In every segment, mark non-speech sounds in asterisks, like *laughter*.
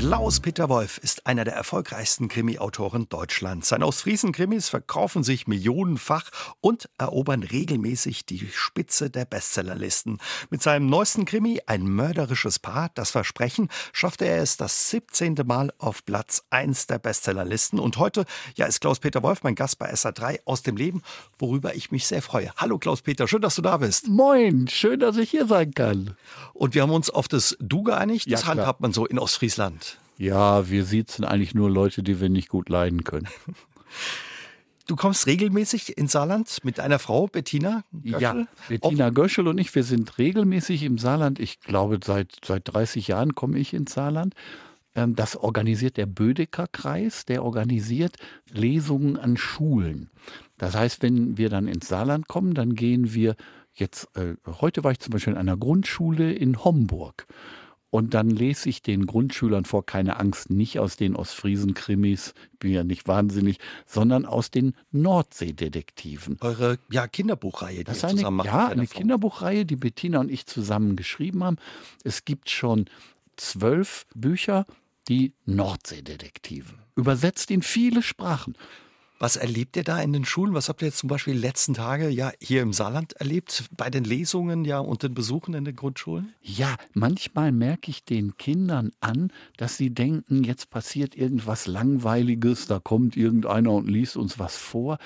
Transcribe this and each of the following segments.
Klaus-Peter Wolf ist einer der erfolgreichsten Krimi-Autoren Deutschlands. Seine Ostfriesen-Krimis verkaufen sich millionenfach und erobern regelmäßig die Spitze der Bestsellerlisten. Mit seinem neuesten Krimi, Ein mörderisches Paar, das Versprechen, schaffte er es das 17. Mal auf Platz 1 der Bestsellerlisten. Und heute ja, ist Klaus-Peter Wolf mein Gast bei SA3 aus dem Leben, worüber ich mich sehr freue. Hallo Klaus-Peter, schön, dass du da bist. Moin, schön, dass ich hier sein kann. Und wir haben uns auf das Du geeinigt. Ja, das klar. handhabt man so in Ostfriesland. Ja, wir sitzen eigentlich nur Leute, die wir nicht gut leiden können. *laughs* Du kommst regelmäßig ins Saarland mit deiner Frau Bettina Göschel? Ja, Bettina Göschel und ich, wir sind regelmäßig im Saarland. Ich glaube, seit, seit 30 Jahren komme ich ins Saarland. Ähm, Das organisiert der Bödecker Kreis, der organisiert Lesungen an Schulen. Das heißt, wenn wir dann ins Saarland kommen, dann gehen wir jetzt, äh, heute war ich zum Beispiel in einer Grundschule in Homburg. Und dann lese ich den Grundschülern vor, keine Angst, nicht aus den Ostfriesen-Krimis, bin ja nicht wahnsinnig, sondern aus den Nordseedetektiven. Eure ja, Kinderbuchreihe, die Das ihr eine, zusammen macht. ja, eine Frau. Kinderbuchreihe, die Bettina und ich zusammen geschrieben haben. Es gibt schon zwölf Bücher, die Nordseedetektive. Übersetzt in viele Sprachen. Was erlebt ihr da in den Schulen? Was habt ihr jetzt zum Beispiel die letzten Tage ja hier im Saarland erlebt? Bei den Lesungen ja und den Besuchen in den Grundschulen? Ja, manchmal merke ich den Kindern an, dass sie denken, jetzt passiert irgendwas Langweiliges, da kommt irgendeiner und liest uns was vor.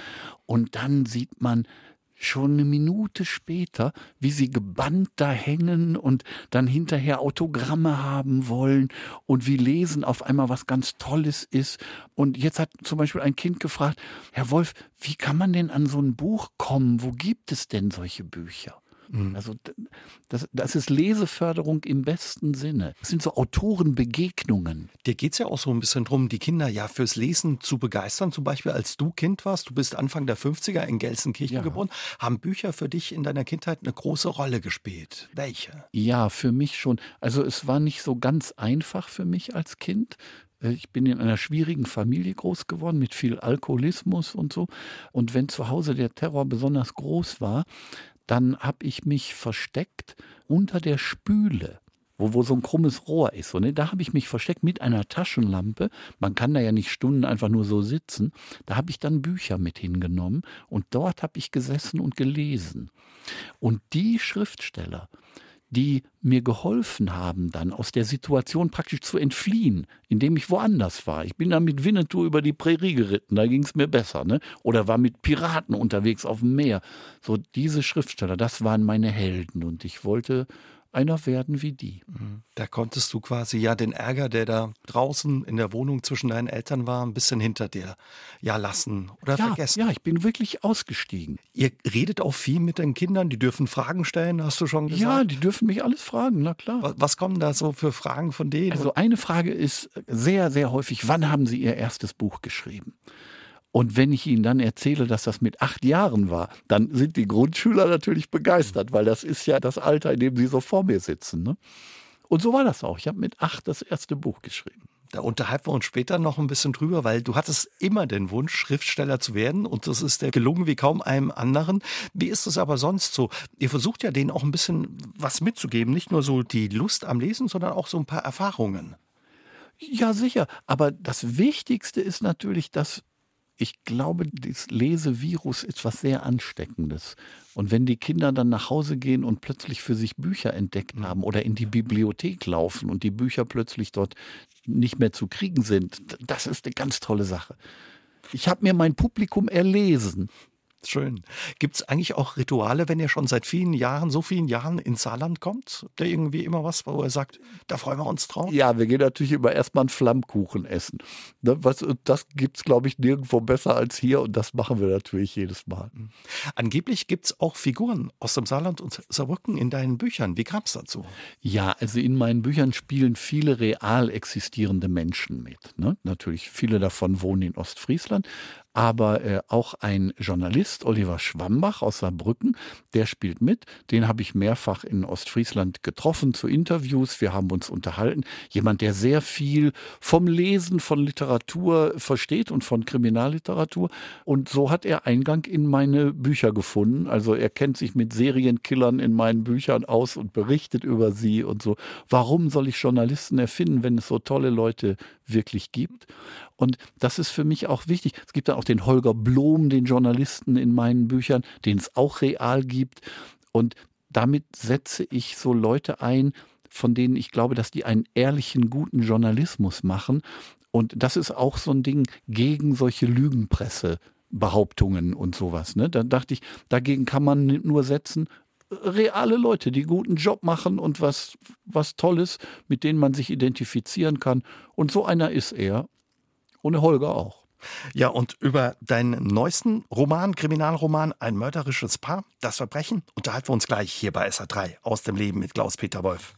Und dann sieht man schon eine Minute später, wie sie gebannt da hängen und dann hinterher Autogramme haben wollen und wie Lesen auf einmal was ganz Tolles ist. Und jetzt hat zum Beispiel ein Kind gefragt, Herr Wolf, wie kann man denn an so ein Buch kommen? Wo gibt es denn solche Bücher? Also d- das, das ist Leseförderung im besten Sinne. Das sind so Autorenbegegnungen. Dir geht es ja auch so ein bisschen drum, die Kinder ja fürs Lesen zu begeistern. Zum Beispiel, als du Kind warst, du bist Anfang der 50er in Gelsenkirchen Ja. geboren, haben Bücher für dich in deiner Kindheit eine große Rolle gespielt. Welche? Ja, für mich schon. Also es war nicht so ganz einfach für mich als Kind. Äh, Ich bin in einer schwierigen Familie groß geworden mit viel Alkoholismus und so. Und wenn zu Hause der Terror besonders groß war, dann habe ich mich versteckt unter der Spüle. Wo, wo so ein krummes Rohr ist. So, ne? Da habe ich mich versteckt mit einer Taschenlampe. Man kann da ja nicht Stunden einfach nur so sitzen. Da habe ich dann Bücher mit hingenommen und dort habe ich gesessen und gelesen. Und die Schriftsteller, die mir geholfen haben, dann aus der Situation praktisch zu entfliehen, indem ich woanders war. Ich bin dann mit Winnetou über die Prärie geritten, da ging es mir besser, ne? Oder war mit Piraten unterwegs auf dem Meer. So diese Schriftsteller, das waren meine Helden und ich wollte einer werden wie die. Da konntest du quasi ja den Ärger, der da draußen in der Wohnung zwischen deinen Eltern war, ein bisschen hinter dir ja lassen oder Ja, vergessen. ja, ich bin wirklich ausgestiegen. Ihr redet auch viel mit den Kindern, die dürfen Fragen stellen, hast du schon gesagt? Ja, die dürfen mich alles fragen, na klar. Wa- Was kommen da so für Fragen von denen? Also eine Frage ist sehr, sehr häufig, wann haben Sie Ihr erstes Buch geschrieben? Und wenn ich Ihnen dann erzähle, dass das mit acht Jahren war, dann sind die Grundschüler natürlich begeistert, weil das ist ja das Alter, in dem sie so vor mir sitzen. Ne? Und so war das auch. Ich habe mit acht das erste Buch geschrieben. Da unterhalten wir uns später noch ein bisschen drüber, weil du hattest immer den Wunsch, Schriftsteller zu werden und das ist dir gelungen wie kaum einem anderen. Wie ist es aber sonst so? Ihr versucht ja denen auch ein bisschen was mitzugeben, nicht nur so die Lust am Lesen, sondern auch so ein paar Erfahrungen. Ja, sicher. Aber das Wichtigste ist natürlich, dass ich glaube, das Lesevirus ist was sehr Ansteckendes. Und wenn die Kinder dann nach Hause gehen und plötzlich für sich Bücher entdeckt haben oder in die Bibliothek laufen und die Bücher plötzlich dort nicht mehr zu kriegen sind, das ist eine ganz tolle Sache. Ich habe mir mein Publikum erlesen. Schön. Gibt es eigentlich auch Rituale, wenn ihr schon seit vielen Jahren, so vielen Jahren ins Saarland kommt? Ihr irgendwie immer was, wo ihr sagt, da freuen wir uns drauf? Ja, wir gehen natürlich immer erstmal einen Flammkuchen essen. Ne, was, das gibt es, glaube ich, nirgendwo besser als hier und das machen wir natürlich jedes Mal. Angeblich gibt es auch Figuren aus dem Saarland und Saarbrücken in deinen Büchern. Wie kam es dazu? Ja, also in meinen Büchern spielen viele real existierende Menschen mit. Ne? Natürlich, viele davon wohnen in Ostfriesland, aber äh, auch ein Journalist, Oliver Schwambach aus Saarbrücken, der spielt mit. Den habe ich mehrfach in Ostfriesland getroffen zu Interviews. Wir haben uns unterhalten. Jemand, der sehr viel vom Lesen von Literatur versteht und von Kriminalliteratur. Und so hat er Eingang in meine Bücher gefunden. Also er kennt sich mit Serienkillern in meinen Büchern aus und berichtet über sie und so. Warum soll ich Journalisten erfinden, wenn es so tolle Leute wirklich gibt? Und das ist für mich auch wichtig. Es gibt dann auch den Holger Blom, den Journalisten in meinen Büchern, den es auch real gibt. Und damit setze ich so Leute ein, von denen ich glaube, dass die einen ehrlichen, guten Journalismus machen. Und das ist auch so ein Ding gegen solche Lügenpresse. Behauptungen und sowas. Ne? Da dachte ich, dagegen kann man nur setzen, reale Leute, die guten Job machen und was, was Tolles, mit denen man sich identifizieren kann. Und so einer ist er. Ohne Holger auch. Ja, und über deinen neuesten Roman, Kriminalroman, Ein mörderisches Paar, das Verbrechen, unterhalten wir uns gleich hier bei SA3 aus dem Leben mit Klaus-Peter Wolf.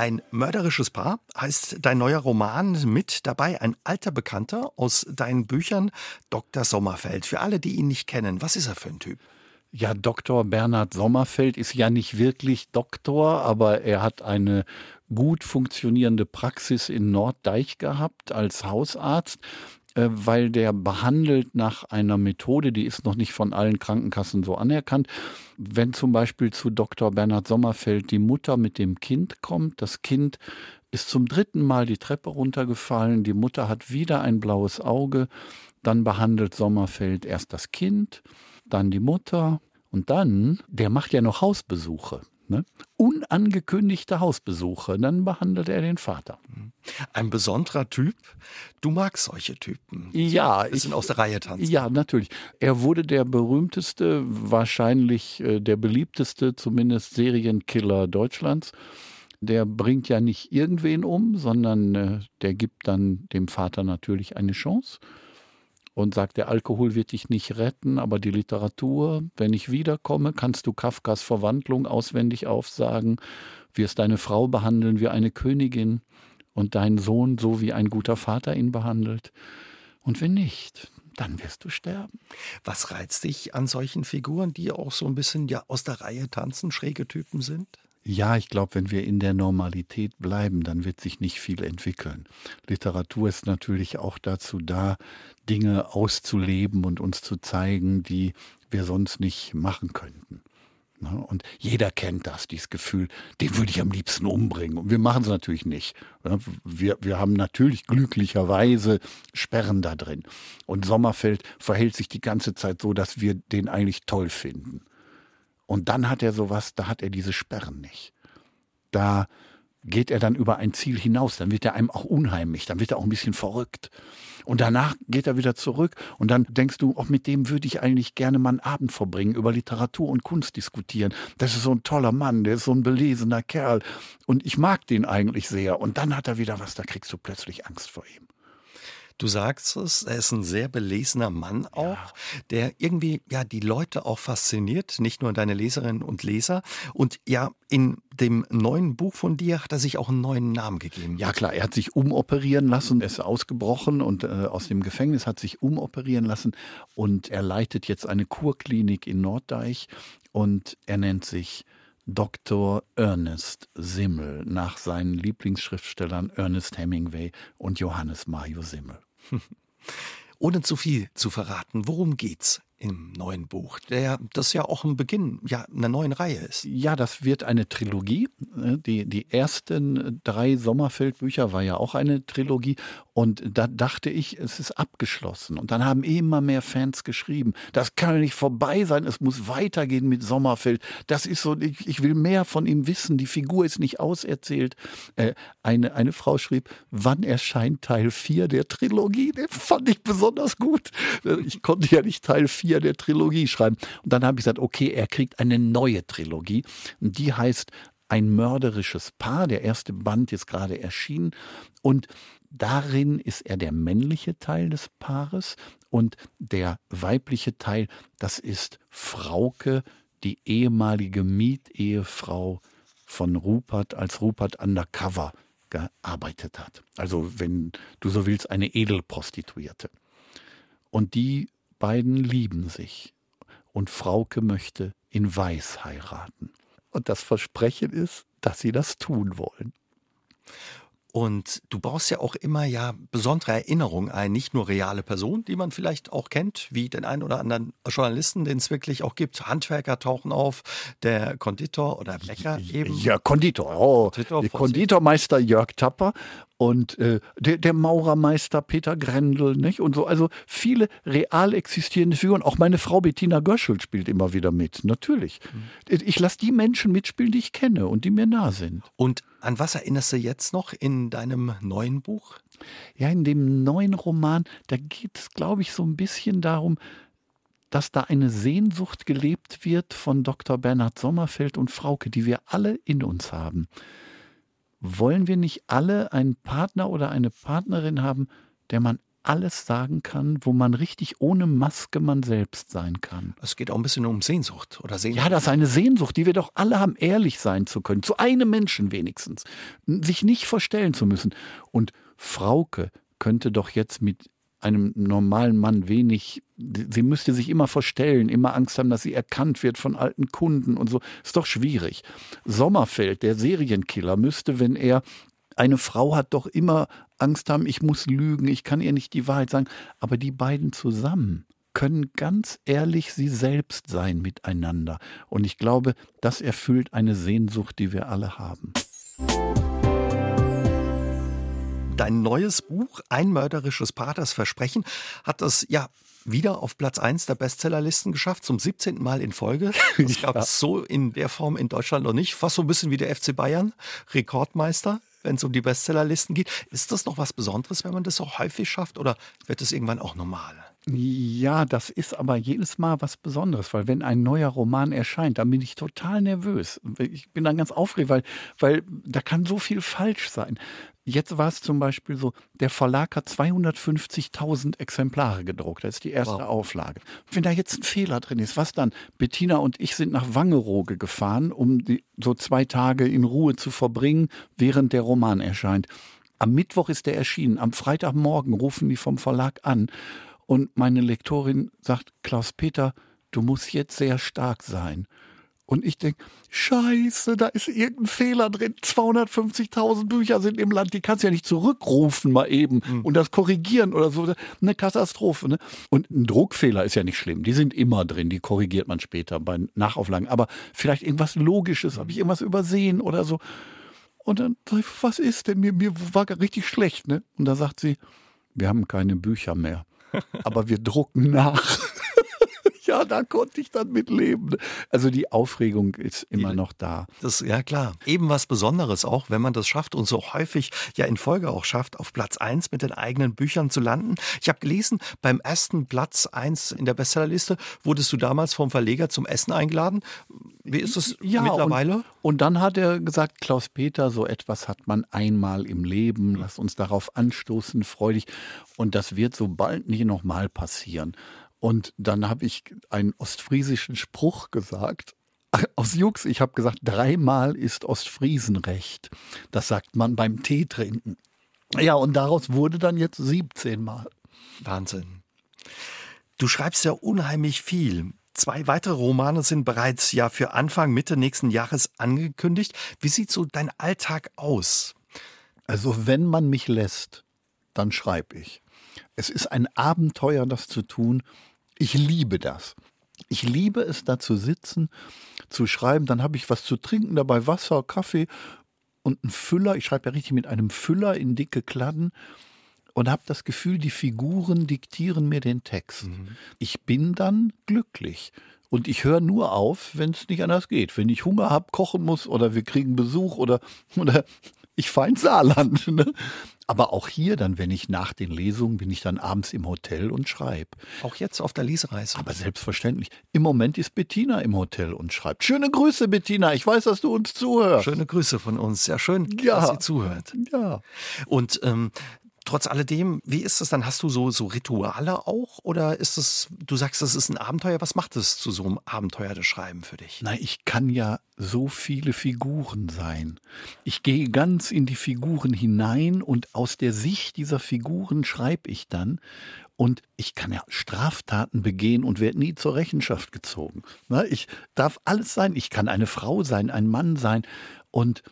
Ein mörderisches Paar heißt dein neuer Roman mit dabei ein alter Bekannter aus deinen Büchern, Dr. Sommerfeld. Für alle, die ihn nicht kennen, was ist er für ein Typ? Ja, Dr. Bernhard Sommerfeld ist ja nicht wirklich Doktor, aber er hat eine gut funktionierende Praxis in Norddeich gehabt als Hausarzt weil der behandelt nach einer Methode, die ist noch nicht von allen Krankenkassen so anerkannt. Wenn zum Beispiel zu Dr. Bernhard Sommerfeld die Mutter mit dem Kind kommt, das Kind ist zum dritten Mal die Treppe runtergefallen, die Mutter hat wieder ein blaues Auge, dann behandelt Sommerfeld erst das Kind, dann die Mutter und dann, der macht ja noch Hausbesuche. Ne? Unangekündigte Hausbesuche, dann behandelt er den Vater. Ein besonderer Typ. Du magst solche Typen. Ja, ich sind aus der Reihe tanzen. Ja, natürlich. Er wurde der berühmteste, wahrscheinlich äh, der beliebteste, zumindest Serienkiller Deutschlands. Der bringt ja nicht irgendwen um, sondern äh, der gibt dann dem Vater natürlich eine Chance und sagt, der Alkohol wird dich nicht retten, aber die Literatur, wenn ich wiederkomme, kannst du Kafkas Verwandlung auswendig aufsagen, wirst deine Frau behandeln wie eine Königin und deinen Sohn so wie ein guter Vater ihn behandelt. Und wenn nicht, dann wirst du sterben. Was reizt dich an solchen Figuren, die auch so ein bisschen ja aus der Reihe tanzen, schräge Typen sind? Ja, ich glaube, wenn wir in der Normalität bleiben, dann wird sich nicht viel entwickeln. Literatur ist natürlich auch dazu da, Dinge auszuleben und uns zu zeigen, die wir sonst nicht machen könnten. Ne? Und jeder kennt das, dieses Gefühl, den würde ich am liebsten umbringen. Und wir machen es natürlich nicht. Ne? Wir, wir haben natürlich glücklicherweise Sperren da drin. Und Sommerfeld verhält sich die ganze Zeit so, dass wir den eigentlich toll finden. Und dann hat er sowas, da hat er diese Sperren nicht. Da geht er dann über ein Ziel hinaus, dann wird er einem auch unheimlich, dann wird er auch ein bisschen verrückt. Und danach geht er wieder zurück und dann denkst du, auch mit dem würde ich eigentlich gerne mal einen Abend verbringen, über Literatur und Kunst diskutieren. Das ist so ein toller Mann, der ist so ein belesener Kerl und ich mag den eigentlich sehr. Und dann hat er wieder was, da kriegst du plötzlich Angst vor ihm. Du sagst es, er ist ein sehr belesener Mann auch, ja. der irgendwie ja die Leute auch fasziniert, nicht nur deine Leserinnen und Leser. Und ja, in dem neuen Buch von dir hat er sich auch einen neuen Namen gegeben. Ja klar, er hat sich umoperieren lassen, er ist ausgebrochen und äh, aus dem Gefängnis hat sich umoperieren lassen und er leitet jetzt eine Kurklinik in Norddeich und er nennt sich Dr. Ernest Simmel nach seinen Lieblingsschriftstellern Ernest Hemingway und Johannes Mario Simmel. Ohne zu viel zu verraten, worum geht's im neuen Buch, der das ja auch ein Beginn ja, einer neuen Reihe ist. Ja, das wird eine Trilogie. Die, die ersten drei Sommerfeld-Bücher war ja auch eine Trilogie. Und da dachte ich, es ist abgeschlossen. Und dann haben immer mehr Fans geschrieben, das kann ja nicht vorbei sein, es muss weitergehen mit Sommerfeld. Das ist so, ich, ich will mehr von ihm wissen, die Figur ist nicht auserzählt. Äh, eine, eine Frau schrieb, wann erscheint Teil 4 der Trilogie? Den fand ich besonders gut. Ich konnte ja nicht Teil 4 4 der Trilogie schreiben. Und dann habe ich gesagt, okay, er kriegt eine neue Trilogie. Und die heißt Ein mörderisches Paar. Der erste Band ist gerade erschienen. Und darin ist er der männliche Teil des Paares. Und der weibliche Teil, das ist Frauke, die ehemalige Mietehefrau von Rupert, als Rupert undercover gearbeitet hat. Also wenn du so willst, eine Edelprostituierte. Und die beiden lieben sich. Und Frauke möchte in Weiß heiraten. Und das Versprechen ist, dass sie das tun wollen. Und du baust ja auch immer ja besondere Erinnerungen ein, nicht nur reale Personen, die man vielleicht auch kennt, wie den einen oder anderen Journalisten, den es wirklich auch gibt. Handwerker tauchen auf, der Konditor oder Bäcker eben. Ja, Konditor. Oh, Konditor, Konditormeister Jörg Tapper und äh, der, der Maurermeister Peter Grendel, nicht? Und so, also viele real existierende Figuren. Auch meine Frau Bettina Göschel spielt immer wieder mit, natürlich. Mhm. Ich lasse die Menschen mitspielen, die ich kenne und die mir nah sind. Und an was erinnerst du jetzt noch in deinem neuen Buch? Ja, in dem neuen Roman, da geht es, glaube ich, so ein bisschen darum, dass da eine Sehnsucht gelebt wird von Dr. Bernhard Sommerfeld und Frauke, die wir alle in uns haben wollen wir nicht alle einen Partner oder eine Partnerin haben, der man alles sagen kann, wo man richtig ohne Maske man selbst sein kann. Es geht auch ein bisschen um Sehnsucht oder Sehnsucht. Ja, das ist eine Sehnsucht, die wir doch alle haben, ehrlich sein zu können, zu einem Menschen wenigstens, sich nicht verstellen zu müssen. Und Frauke könnte doch jetzt mit einem normalen Mann wenig, sie müsste sich immer verstellen, immer Angst haben, dass sie erkannt wird von alten Kunden und so. Ist doch schwierig. Sommerfeld, der Serienkiller, müsste, wenn er eine Frau hat, doch immer Angst haben, ich muss lügen, ich kann ihr nicht die Wahrheit sagen. Aber die beiden zusammen können ganz ehrlich sie selbst sein miteinander. Und ich glaube, das erfüllt eine Sehnsucht, die wir alle haben. Dein neues Buch, Ein mörderisches Paar, das Versprechen, hat es ja wieder auf Platz 1 der Bestsellerlisten geschafft, zum 17. Mal in Folge. *laughs* Das gab es so in der Form in Deutschland noch nicht. Fast so ein bisschen wie der FC Bayern, Rekordmeister, wenn es um die Bestsellerlisten geht. Ist das noch was Besonderes, wenn man das so häufig schafft oder wird es irgendwann auch normal? Ja, das ist aber jedes Mal was Besonderes, weil wenn ein neuer Roman erscheint, dann bin ich total nervös. Ich bin dann ganz aufgeregt, weil, weil da kann so viel falsch sein. Jetzt war es zum Beispiel so, der Verlag hat 250.000 Exemplare gedruckt. Das ist die erste wow. Auflage. Wenn da jetzt ein Fehler drin ist, was dann? Bettina und ich sind nach Wangerooge gefahren, um die, so zwei Tage in Ruhe zu verbringen, während der Roman erscheint. Am Mittwoch ist der erschienen. Am Freitagmorgen rufen die vom Verlag an und meine Lektorin sagt, Klaus-Peter, du musst jetzt sehr stark sein. Und ich denke, scheiße, da ist irgendein Fehler drin. 250.000 Bücher sind im Land, die kannst du ja nicht zurückrufen mal eben mhm. und das korrigieren oder so. Eine Katastrophe. Ne? Und ein Druckfehler ist ja nicht schlimm. Die sind immer drin, die korrigiert man später bei Nachauflagen. Aber vielleicht irgendwas Logisches, habe ich irgendwas übersehen oder so. Und dann sag ich, was ist denn? Mir, mir war richtig schlecht. Ne? Und da sagt sie, wir haben keine Bücher mehr *laughs* aber wir drucken nach. Ja, da konnte ich dann mit leben. Also die Aufregung ist immer noch da. Das, ja klar. Eben was Besonderes auch, wenn man das schafft und so häufig ja in Folge auch schafft, auf Platz 1 mit den eigenen Büchern zu landen. Ich habe gelesen, beim ersten Platz 1 in der Bestsellerliste wurdest du damals vom Verleger zum Essen eingeladen. Wie ist es ja, mittlerweile? Und, und, dann hat er gesagt, Klaus Peter, so etwas hat man einmal im Leben. Lass uns darauf anstoßen, freudig. Und das wird so bald nicht nochmal passieren. Und dann habe ich einen ostfriesischen Spruch gesagt. *laughs* Aus Jux, ich habe gesagt, dreimal ist Ostfriesenrecht. Das sagt man beim Tee trinken. Ja, und daraus wurde dann jetzt 17 Mal. Wahnsinn. Du schreibst ja unheimlich viel. Zwei weitere Romane sind bereits ja für Anfang, Mitte nächsten Jahres angekündigt. Wie sieht so dein Alltag aus? Also, wenn man mich lässt, dann schreibe ich. Es ist ein Abenteuer, das zu tun. Ich liebe das. Ich liebe es, da zu sitzen, zu schreiben. Dann habe ich was zu trinken, dabei Wasser, Kaffee und einen Füller. Ich schreibe ja richtig mit einem Füller in dicke Kladden und habe das Gefühl, die Figuren diktieren mir den Text. Mhm. Ich bin dann glücklich. Und ich höre nur auf, wenn es nicht anders geht. Wenn ich Hunger habe, kochen muss oder wir kriegen Besuch oder, *laughs* oder ich fahre ins Saarland. *laughs* Ne? Aber auch hier dann, wenn ich nach den Lesungen bin ich dann abends im Hotel und schreibe. Auch jetzt auf der Lesereise. Aber selbstverständlich. Im Moment ist Bettina im Hotel und schreibt. Schöne Grüße, Bettina. Ich weiß, dass du uns zuhörst. Schöne Grüße von uns. Sehr schön, ja. dass sie zuhört. Ja. Und ähm, Trotz alledem, wie ist es dann? Hast du so, so Rituale auch? Oder ist es, du sagst, das ist ein Abenteuer. Was macht es zu so einem Abenteuer, das Schreiben für dich? Na, ich kann ja so viele Figuren sein. Ich gehe ganz in die Figuren hinein und aus der Sicht dieser Figuren schreibe ich dann. Und ich kann ja Straftaten begehen und werde nie zur Rechenschaft gezogen. Ich darf alles sein. Ich kann eine Frau sein, ein Mann sein. Und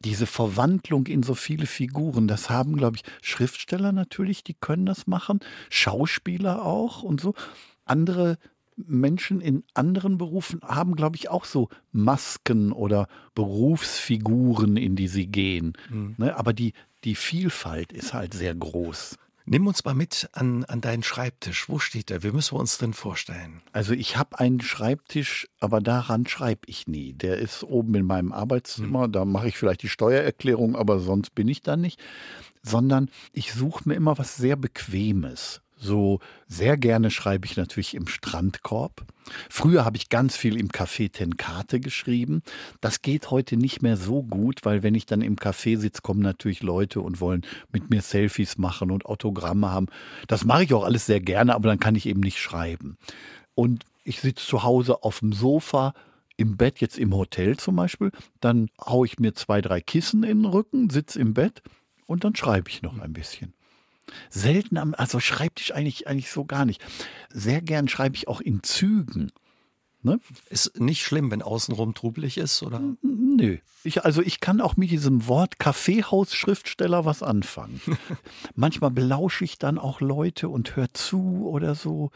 diese Verwandlung in so viele Figuren, das haben, glaube ich, Schriftsteller natürlich, die können das machen, Schauspieler auch und so. Andere Menschen in anderen Berufen haben, glaube ich, auch so Masken oder Berufsfiguren, in die sie gehen. Mhm. Ne, aber die, die Vielfalt ist halt sehr groß. Nimm uns mal mit an, an deinen Schreibtisch. Wo steht der? Wie müssen wir uns denn vorstellen? Also ich habe einen Schreibtisch, aber daran schreibe ich nie. Der ist oben in meinem Arbeitszimmer. Hm. Da mache ich vielleicht die Steuererklärung, aber sonst bin ich da nicht. Sondern ich suche mir immer was sehr Bequemes. So sehr gerne schreibe ich natürlich im Strandkorb. Früher habe ich ganz viel im Café Tenkate geschrieben. Das geht heute nicht mehr so gut, weil wenn ich dann im Café sitze, kommen natürlich Leute und wollen mit mir Selfies machen und Autogramme haben. Das mache ich auch alles sehr gerne, aber dann kann ich eben nicht schreiben. Und ich sitze zu Hause auf dem Sofa, im Bett, jetzt im Hotel zum Beispiel, dann haue ich mir zwei, drei Kissen in den Rücken, sitze im Bett und dann schreibe ich noch ein bisschen. Selten am, also Schreibtisch eigentlich, eigentlich so gar nicht. Sehr gern schreibe ich auch in Zügen. Ne? Ist nicht schlimm, wenn außenrum trubelig ist, oder? Nö. Ich, also ich kann auch mit diesem Wort Kaffeehaus-Schriftsteller was anfangen. *laughs* Manchmal belausche ich dann auch Leute und höre zu oder so.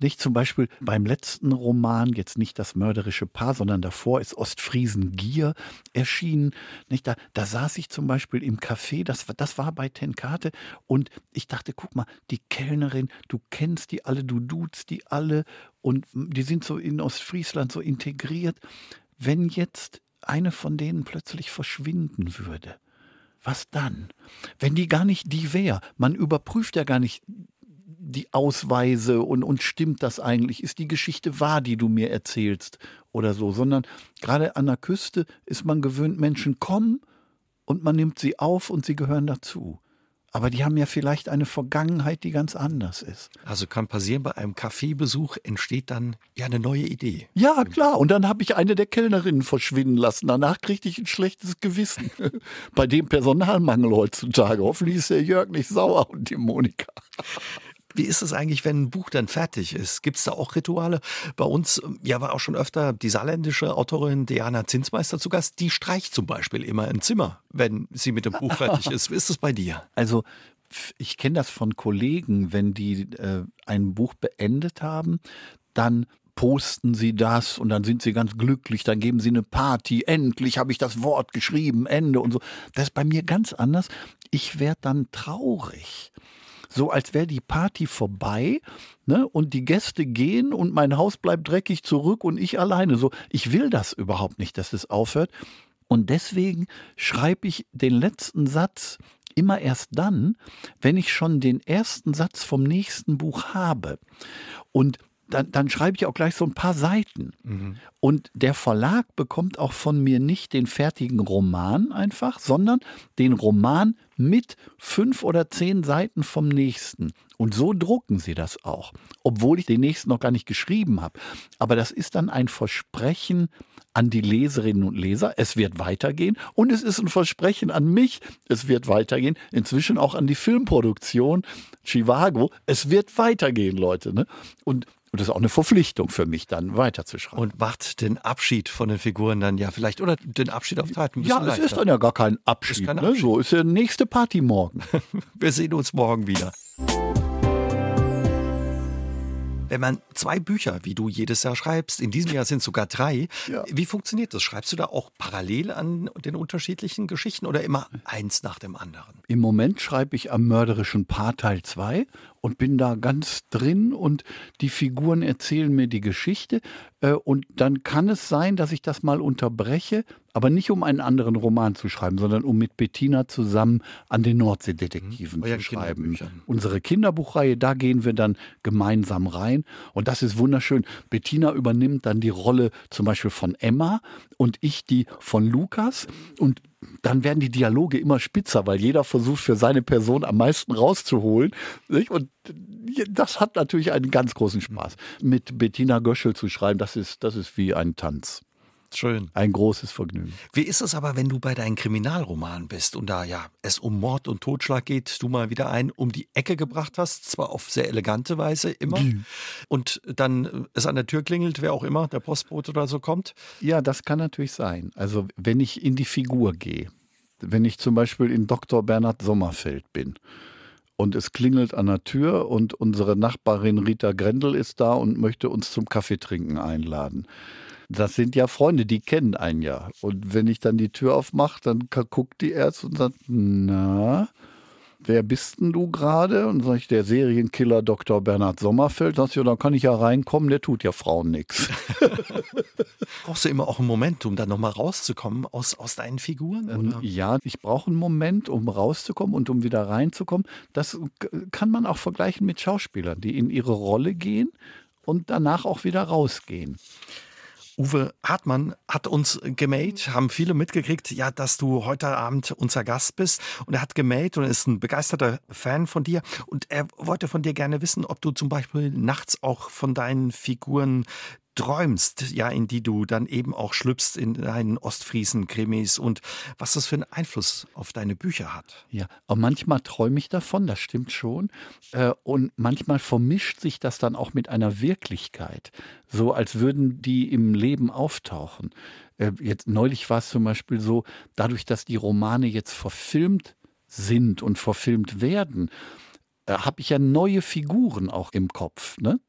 Nicht zum Beispiel beim letzten Roman, jetzt nicht das mörderische Paar, sondern davor ist Ostfriesen Gier erschienen. Nicht? Da, da saß ich zum Beispiel im Café, das, das war bei Tenkate, und ich dachte, guck mal, die Kellnerin, du kennst die alle, du duzt die alle und die sind so in Ostfriesland so integriert. Wenn jetzt eine von denen plötzlich verschwinden würde, was dann? Wenn die gar nicht die wäre, man überprüft ja gar nicht die Ausweise und, und stimmt das eigentlich? Ist die Geschichte wahr, die du mir erzählst oder so? Sondern gerade an der Küste ist man gewöhnt, Menschen kommen und man nimmt sie auf und sie gehören dazu. Aber die haben ja vielleicht eine Vergangenheit, die ganz anders ist. Also kann passieren, bei einem Kaffeebesuch entsteht dann ja eine neue Idee. Ja, klar. Und dann habe ich eine der Kellnerinnen verschwinden lassen. Danach kriegte ich ein schlechtes Gewissen. *laughs* bei dem Personalmangel heutzutage. Hoffentlich ist der Jörg nicht sauer und die Monika. Wie ist es eigentlich, wenn ein Buch dann fertig ist? Gibt es da auch Rituale? Bei uns ähm, ja, war auch schon öfter die saarländische Autorin Diana Zinsmeister zu Gast. Die streicht zum Beispiel immer ein Zimmer, wenn sie mit dem Buch fertig ist. Wie ist es bei dir? *laughs* Also ich kenne das von Kollegen, wenn die äh, ein Buch beendet haben, dann posten sie das und dann sind sie ganz glücklich, dann geben sie eine Party, endlich habe ich das Wort geschrieben, Ende und so. Das ist bei mir ganz anders. Ich werde dann traurig so als wäre die Party vorbei ne? und die Gäste gehen und mein Haus bleibt dreckig zurück und ich alleine. So, ich will das überhaupt nicht, dass es aufhört. Und deswegen schreibe ich den letzten Satz immer erst dann, wenn ich schon den ersten Satz vom nächsten Buch habe. Und dann, dann, schreibe ich auch gleich so ein paar Seiten. Mhm. Und der Verlag bekommt auch von mir nicht den fertigen Roman einfach, sondern den Roman mit fünf oder zehn Seiten vom nächsten. Und so drucken sie das auch, obwohl ich den nächsten noch gar nicht geschrieben habe. Aber das ist dann ein Versprechen an die Leserinnen und Leser, es wird weitergehen. Und es ist ein Versprechen an mich, es wird weitergehen. Inzwischen auch an die Filmproduktion Chivago, es wird weitergehen, Leute. Ne? Und und das ist auch eine Verpflichtung für mich, dann weiterzuschreiben. Und macht den Abschied von den Figuren dann ja vielleicht, oder den Abschied auf Zeit ein bisschen Ja, es ist dann ja gar kein Abschied. Ist kein Abschied. Ne? So ist ja nächste Party morgen. *laughs* Wir sehen uns morgen wieder. Wenn man zwei Bücher, wie du jedes Jahr schreibst, in diesem Jahr sind es sogar drei, ja. wie funktioniert das? Schreibst du da auch parallel an den unterschiedlichen Geschichten oder immer eins nach dem anderen? Im Moment schreibe ich am mörderischen Paar Teil 2 und bin da ganz drin und die Figuren erzählen mir die Geschichte. Äh, und dann kann es sein, dass ich das mal unterbreche, aber nicht um einen anderen Roman zu schreiben, sondern um mit Bettina zusammen an den Nordseedetektiven mhm. zu schreiben. Unsere Kinderbuchreihe, da gehen wir dann gemeinsam rein. Und das ist wunderschön. Bettina übernimmt dann die Rolle zum Beispiel von Emma und ich die von Lukas. Und dann werden die Dialoge immer spitzer, weil jeder versucht für seine Person am meisten rauszuholen. Und das hat natürlich einen ganz großen Spaß. Mit Bettina Göschel zu schreiben, das ist, das ist wie ein Tanz. Schön. Ein großes Vergnügen. Wie ist es aber, wenn du bei deinen Kriminalromanen bist und da ja es um Mord und Totschlag geht, du mal wieder einen um die Ecke gebracht hast, zwar auf sehr elegante Weise immer, mhm. und dann es an der Tür klingelt, wer auch immer, der Postbote oder so kommt? Ja, das kann natürlich sein. Also wenn ich in die Figur gehe, wenn ich zum Beispiel in Dr. Bernhard Sommerfeld bin und es klingelt an der Tür und unsere Nachbarin Rita Grendel ist da und möchte uns zum Kaffeetrinken einladen das sind ja Freunde, die kennen einen ja. Und wenn ich dann die Tür aufmache, dann guckt die Ärzte und sagt, na, wer bist denn du gerade? Und sage ich, der Serienkiller Dr. Bernhard Sommerfeld. Sagt ja, da kann ich ja reinkommen, der tut ja Frauen nichts. *laughs* Brauchst du immer auch einen Moment, um dann nochmal rauszukommen aus, aus deinen Figuren? Oder? Ja, ich brauche einen Moment, um rauszukommen und um wieder reinzukommen. Das kann man auch vergleichen mit Schauspielern, die in ihre Rolle gehen und danach auch wieder rausgehen. Uwe Hartmann hat uns gemailt, haben viele mitgekriegt, ja, dass du heute Abend unser Gast bist. Und er hat gemailt und ist ein begeisterter Fan von dir. Und er wollte von dir gerne wissen, ob du zum Beispiel nachts auch von deinen Figuren träumst, ja, in die du dann eben auch schlüpfst in deinen Ostfriesen-Krimis und was das für einen Einfluss auf deine Bücher hat. Ja, aber manchmal träume ich davon, das stimmt schon. Äh, und manchmal vermischt sich das dann auch mit einer Wirklichkeit, so als würden die im Leben auftauchen. Äh, jetzt neulich war es zum Beispiel so, dadurch, dass die Romane jetzt verfilmt sind und verfilmt werden, äh, habe ich ja neue Figuren auch im Kopf. Ne?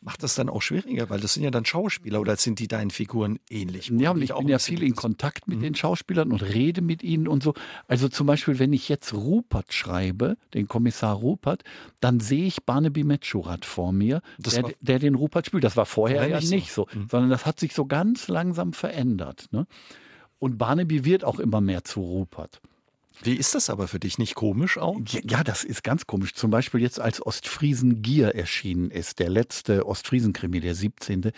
Macht das dann auch schwieriger, weil das sind ja dann Schauspieler oder sind die deinen Figuren ähnlich? Ja, und ich bin ja viel in Kontakt mit mhm. den Schauspielern und rede mit ihnen und so. Also zum Beispiel, wenn ich jetzt Rupert schreibe, den Kommissar Rupert, dann sehe ich Barnaby Metschurat vor mir, der, der, den Rupert spielt. Das war vorher, ja nicht, nicht so, so mhm. sondern das hat sich so ganz langsam verändert. Ne? Und Barnaby wird auch immer mehr zu Rupert. Wie ist das aber für dich? Nicht komisch auch? Ja, das ist ganz komisch. Zum Beispiel jetzt, als Ostfriesen Gier erschienen ist, der letzte Ostfriesen-Krimi, der 17.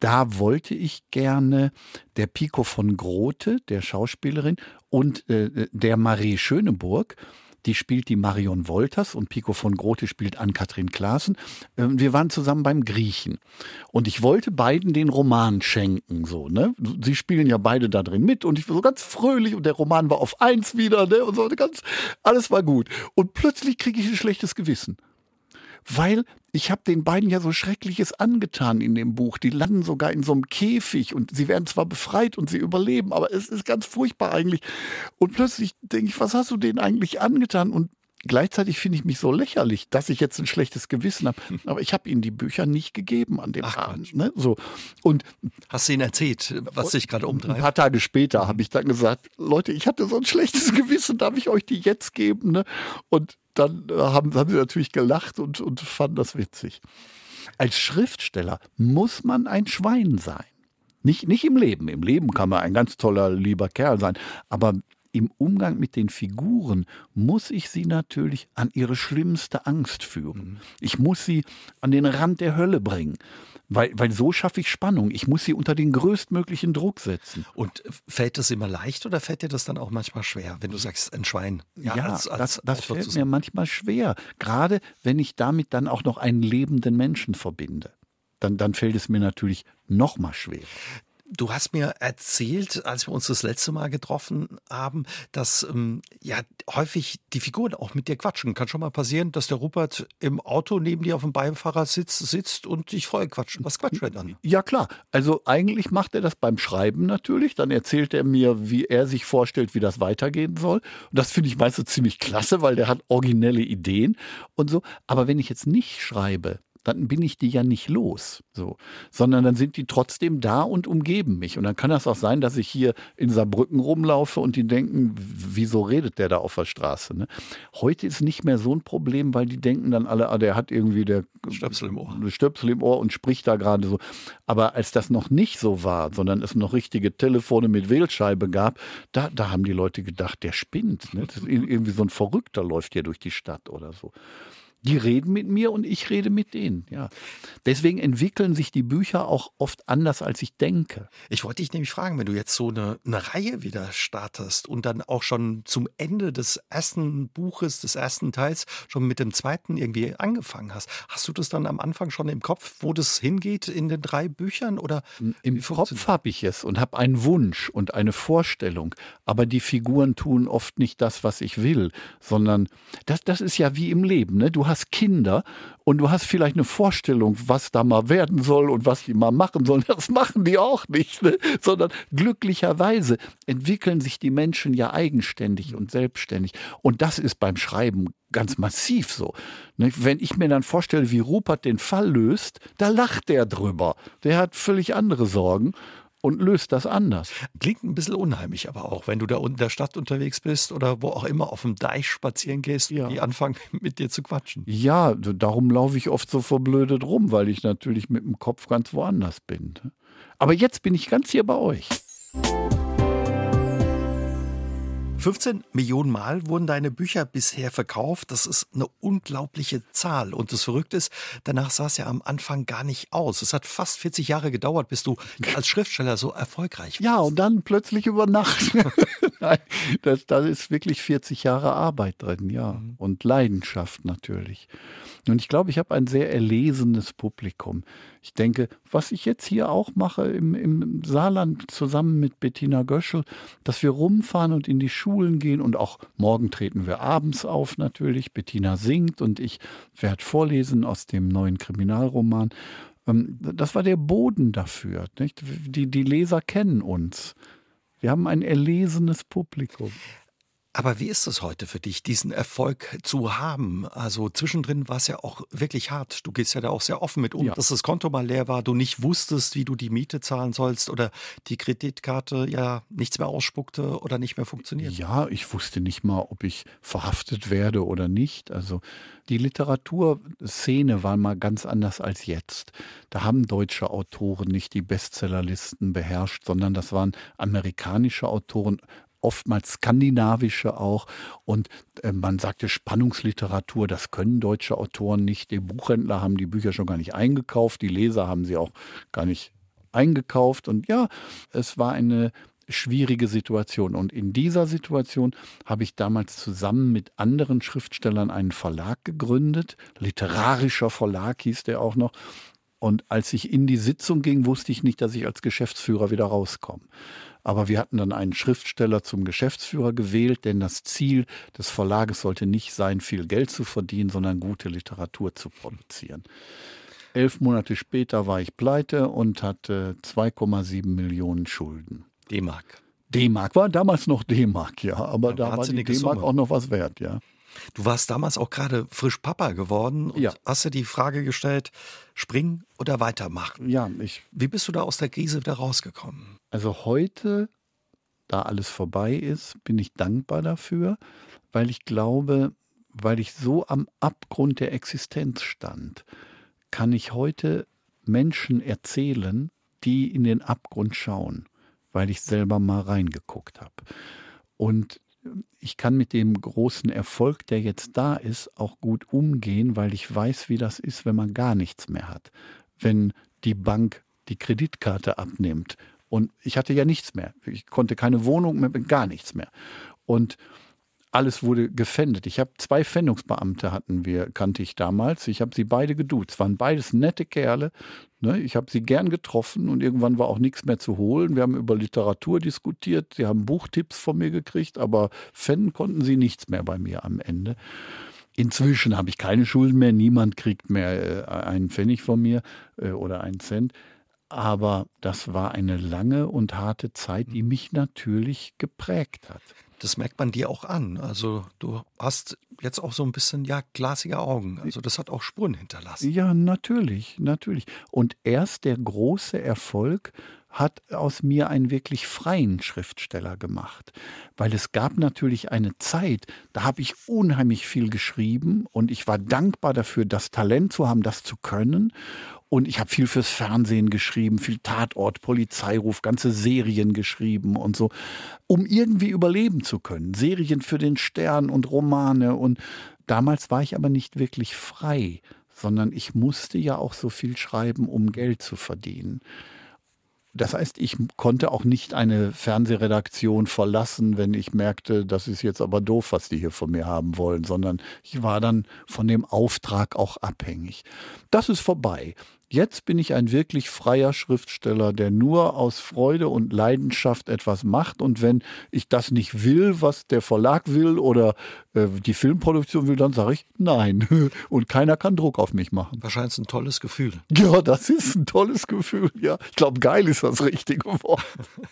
Da wollte ich gerne der Pico von Grote, der Schauspielerin, und äh, der Marie Schöneburg die spielt die Marion Wolters und Pico von Grote spielt Ann-Kathrin Klaassen. Ähm, wir waren zusammen beim Griechen. Und ich wollte beiden den Roman schenken, so, ne? Sie spielen ja beide da drin mit und ich war so ganz fröhlich und der Roman war auf eins wieder, ne? Und so ganz, alles war gut. Und plötzlich kriege ich ein schlechtes Gewissen weil ich habe den beiden ja so Schreckliches angetan in dem Buch. Die landen sogar in so einem Käfig und sie werden zwar befreit und sie überleben, aber es ist ganz furchtbar eigentlich. Und plötzlich denke ich, was hast du denen eigentlich angetan? Und gleichzeitig finde ich mich so lächerlich, dass ich jetzt ein schlechtes Gewissen habe. Aber ich habe ihnen die Bücher nicht gegeben an dem Ach, Abend. Ne? So. Und Hast du ihnen erzählt, was sich gerade umtreibt? Ein paar Tage später habe ich dann gesagt, Leute, ich hatte so ein schlechtes *laughs* Gewissen, darf ich euch die jetzt geben? Ne? Und dann äh, haben, haben sie natürlich gelacht und, und fanden das witzig. Als Schriftsteller muss man ein Schwein sein. Nicht, nicht im Leben. Im Leben kann man ein ganz toller, lieber Kerl sein. Aber im Umgang mit den Figuren muss ich sie natürlich an ihre schlimmste Angst führen. Mhm. Ich muss sie an den Rand der Hölle bringen. Weil, weil so schaffe ich Spannung. Ich muss sie unter den größtmöglichen Druck setzen. Und fällt das immer leicht oder fällt dir das dann auch manchmal schwer, wenn du sagst, ein Schwein? Ja, ja als, als das, das fällt mir manchmal schwer. Gerade wenn ich damit dann auch noch einen lebenden Menschen verbinde. Dann, dann fällt es mir natürlich noch mal schwer. Du hast mir erzählt, als wir uns das letzte Mal getroffen haben, dass ähm, ja häufig die Figuren auch mit dir quatschen. Kann schon mal passieren, dass der Rupert im Auto neben dir auf dem Beifahrersitz sitzt und dich voll quatschen. Was quatscht er dann? Ja klar. Also eigentlich macht er das beim Schreiben natürlich. Dann erzählt er mir, wie er sich vorstellt, wie das weitergehen soll. Und das finde ich meistens ziemlich klasse, weil der hat originelle Ideen und so. Aber wenn ich jetzt nicht schreibe, dann bin ich die ja nicht los, so, sondern dann sind die trotzdem da und umgeben mich. Und dann kann das auch sein, dass ich hier in Saarbrücken rumlaufe und die denken, wieso redet der da auf der Straße? Ne? Heute ist nicht mehr so ein Problem, weil die denken dann alle, ah, der hat irgendwie der Stöpsel im Ohr, Stöpsel im Ohr und spricht da gerade so. Aber als das noch nicht so war, sondern es noch richtige Telefone mit Wählscheibe gab, da, da haben die Leute gedacht, der spinnt. Ne? irgendwie so ein Verrückter läuft hier durch die Stadt oder so. Die reden mit mir und ich rede mit denen, ja. Deswegen entwickeln sich die Bücher auch oft anders, als ich denke. Ich wollte dich nämlich fragen, wenn du jetzt so eine, eine Reihe wieder startest und dann auch schon zum Ende des ersten Buches, des ersten Teils, schon mit dem zweiten irgendwie angefangen hast. Hast du das dann am Anfang schon im Kopf, wo das hingeht in den drei Büchern? Oder Im Kopf habe ich es und habe einen Wunsch und eine Vorstellung. Aber die Figuren tun oft nicht das, was ich will, sondern das, das ist ja wie im Leben. Ne? Du hast hast Kinder und du hast vielleicht eine Vorstellung, was da mal werden soll und was die mal machen sollen. *laughs* Das machen die auch nicht, ne? sondern glücklicherweise entwickeln sich die Menschen ja eigenständig und selbstständig. Und das ist beim Schreiben ganz massiv so. Ne? Wenn ich mir dann vorstelle, wie Rupert den Fall löst, da lacht der drüber. Der hat völlig andere Sorgen und löst das anders. Klingt ein bisschen unheimlich, aber auch, wenn du da unten in der Stadt unterwegs bist oder wo auch immer auf dem Deich spazieren gehst, ja. die anfangen *laughs* mit dir zu quatschen. Ja, darum laufe ich oft so verblödet rum, weil ich natürlich mit dem Kopf ganz woanders bin. Aber jetzt bin ich ganz hier bei euch. 15 Millionen Mal wurden deine Bücher bisher verkauft. Das ist eine unglaubliche Zahl. Und das Verrückte ist, danach sah es ja am Anfang gar nicht aus. Es hat fast 40 Jahre gedauert, bis du *laughs* als Schriftsteller so erfolgreich warst. Ja, und dann plötzlich über Nacht. *laughs* Nein, das, da ist wirklich 40 Jahre Arbeit drin, ja. Mhm. Und Leidenschaft natürlich. Und ich glaube, ich habe ein sehr erlesenes Publikum. Ich denke, was ich jetzt hier auch mache im, im Saarland zusammen mit Bettina Göschel, dass wir rumfahren und in die Schulen gehen und auch morgen treten wir abends auf natürlich. Bettina singt und ich werde vorlesen aus dem neuen Kriminalroman. Ähm, das war der Boden dafür. Nicht? Die, die Leser kennen uns. Wir haben ein erlesenes Publikum. Aber wie ist es heute für dich, diesen Erfolg zu haben? Also zwischendrin war es ja auch wirklich hart. Du gehst ja da auch sehr offen mit um, ja. dass das Konto mal leer war, du nicht wusstest, wie du die Miete zahlen sollst oder die Kreditkarte ja nichts mehr ausspuckte oder nicht mehr funktioniert. Ja, ich wusste nicht mal, ob ich verhaftet werde oder nicht. Also die Literaturszene war mal ganz anders als jetzt. Da haben deutsche Autoren nicht die Bestsellerlisten beherrscht, sondern das waren amerikanische Autoren, oftmals skandinavische auch. Und äh, man sagte Spannungsliteratur, das können deutsche Autoren nicht. Die Buchhändler haben die Bücher schon gar nicht eingekauft, die Leser haben sie auch gar nicht eingekauft. Und ja, es war eine schwierige Situation. Und in dieser Situation habe ich damals zusammen mit anderen Schriftstellern einen Verlag gegründet. Literarischer Verlag hieß der auch noch. Und als ich in die Sitzung ging, wusste ich nicht, dass ich als Geschäftsführer wieder rauskomme. Aber wir hatten dann einen Schriftsteller zum Geschäftsführer gewählt, denn das Ziel des Verlages sollte nicht sein, viel Geld zu verdienen, sondern gute Literatur zu produzieren. Elf Monate später war ich pleite und hatte 2,7 Millionen Schulden. D-Mark. D-Mark war damals noch D-Mark, ja, aber da war die D-Mark auch noch was wert, ja. Du warst damals auch gerade frisch Papa geworden und ja. hast dir die Frage gestellt, springen oder weitermachen? Ja, ich. Wie bist du da aus der Krise wieder rausgekommen? Also heute, da alles vorbei ist, bin ich dankbar dafür, weil ich glaube, weil ich so am Abgrund der Existenz stand, kann ich heute Menschen erzählen, die in den Abgrund schauen, weil ich selber mal reingeguckt habe. Und ich kann mit dem großen Erfolg, der jetzt da ist, auch gut umgehen, weil ich weiß, wie das ist, wenn man gar nichts mehr hat. Wenn die Bank die Kreditkarte abnimmt. Und ich hatte ja nichts mehr. Ich konnte keine Wohnung mehr, gar nichts mehr. Und alles wurde gefändet. Ich habe zwei Fändungsbeamte hatten wir, kannte ich damals. Ich habe sie beide geduzt. Waren beides nette Kerle. Ne? Ich habe sie gern getroffen und irgendwann war auch nichts mehr zu holen. Wir haben über Literatur diskutiert. Sie haben Buchtipps von mir gekriegt, aber fänden konnten sie nichts mehr bei mir am Ende. Inzwischen habe ich keine Schulden mehr. Niemand kriegt mehr äh, einen Pfennig von mir äh, oder einen Cent. Aber das war eine lange und harte Zeit, die mich natürlich geprägt hat. Das merkt man dir auch an. Also du hast jetzt auch so ein bisschen ja glasige Augen. Also das hat auch Spuren hinterlassen. Ja, natürlich, natürlich. Und erst der große Erfolg hat aus mir einen wirklich freien Schriftsteller gemacht. Weil es gab natürlich eine Zeit, da habe ich unheimlich viel geschrieben und ich war dankbar dafür, das Talent zu haben, das zu können. Und ich habe viel fürs Fernsehen geschrieben, viel Tatort, Polizeiruf, ganze Serien geschrieben und so, um irgendwie überleben zu können. Serien für den Stern und Romane und Damals war ich aber nicht wirklich frei, sondern ich musste ja auch so viel schreiben, um Geld zu verdienen. Das heißt, ich konnte auch nicht eine Fernsehredaktion verlassen, wenn ich merkte, das ist jetzt aber doof, was die hier von mir haben wollen, sondern ich war dann von dem Auftrag auch abhängig. Das ist vorbei. Jetzt bin ich ein wirklich freier Schriftsteller, der nur aus Freude und Leidenschaft etwas macht. Und wenn ich das nicht will, was der Verlag will oder äh, die Filmproduktion will, dann sage ich nein. *laughs* Und keiner kann Druck auf mich machen. Wahrscheinlich ein tolles Gefühl. Ja, das ist ein tolles Gefühl. Ja, ich glaube, geil ist das richtige Wort.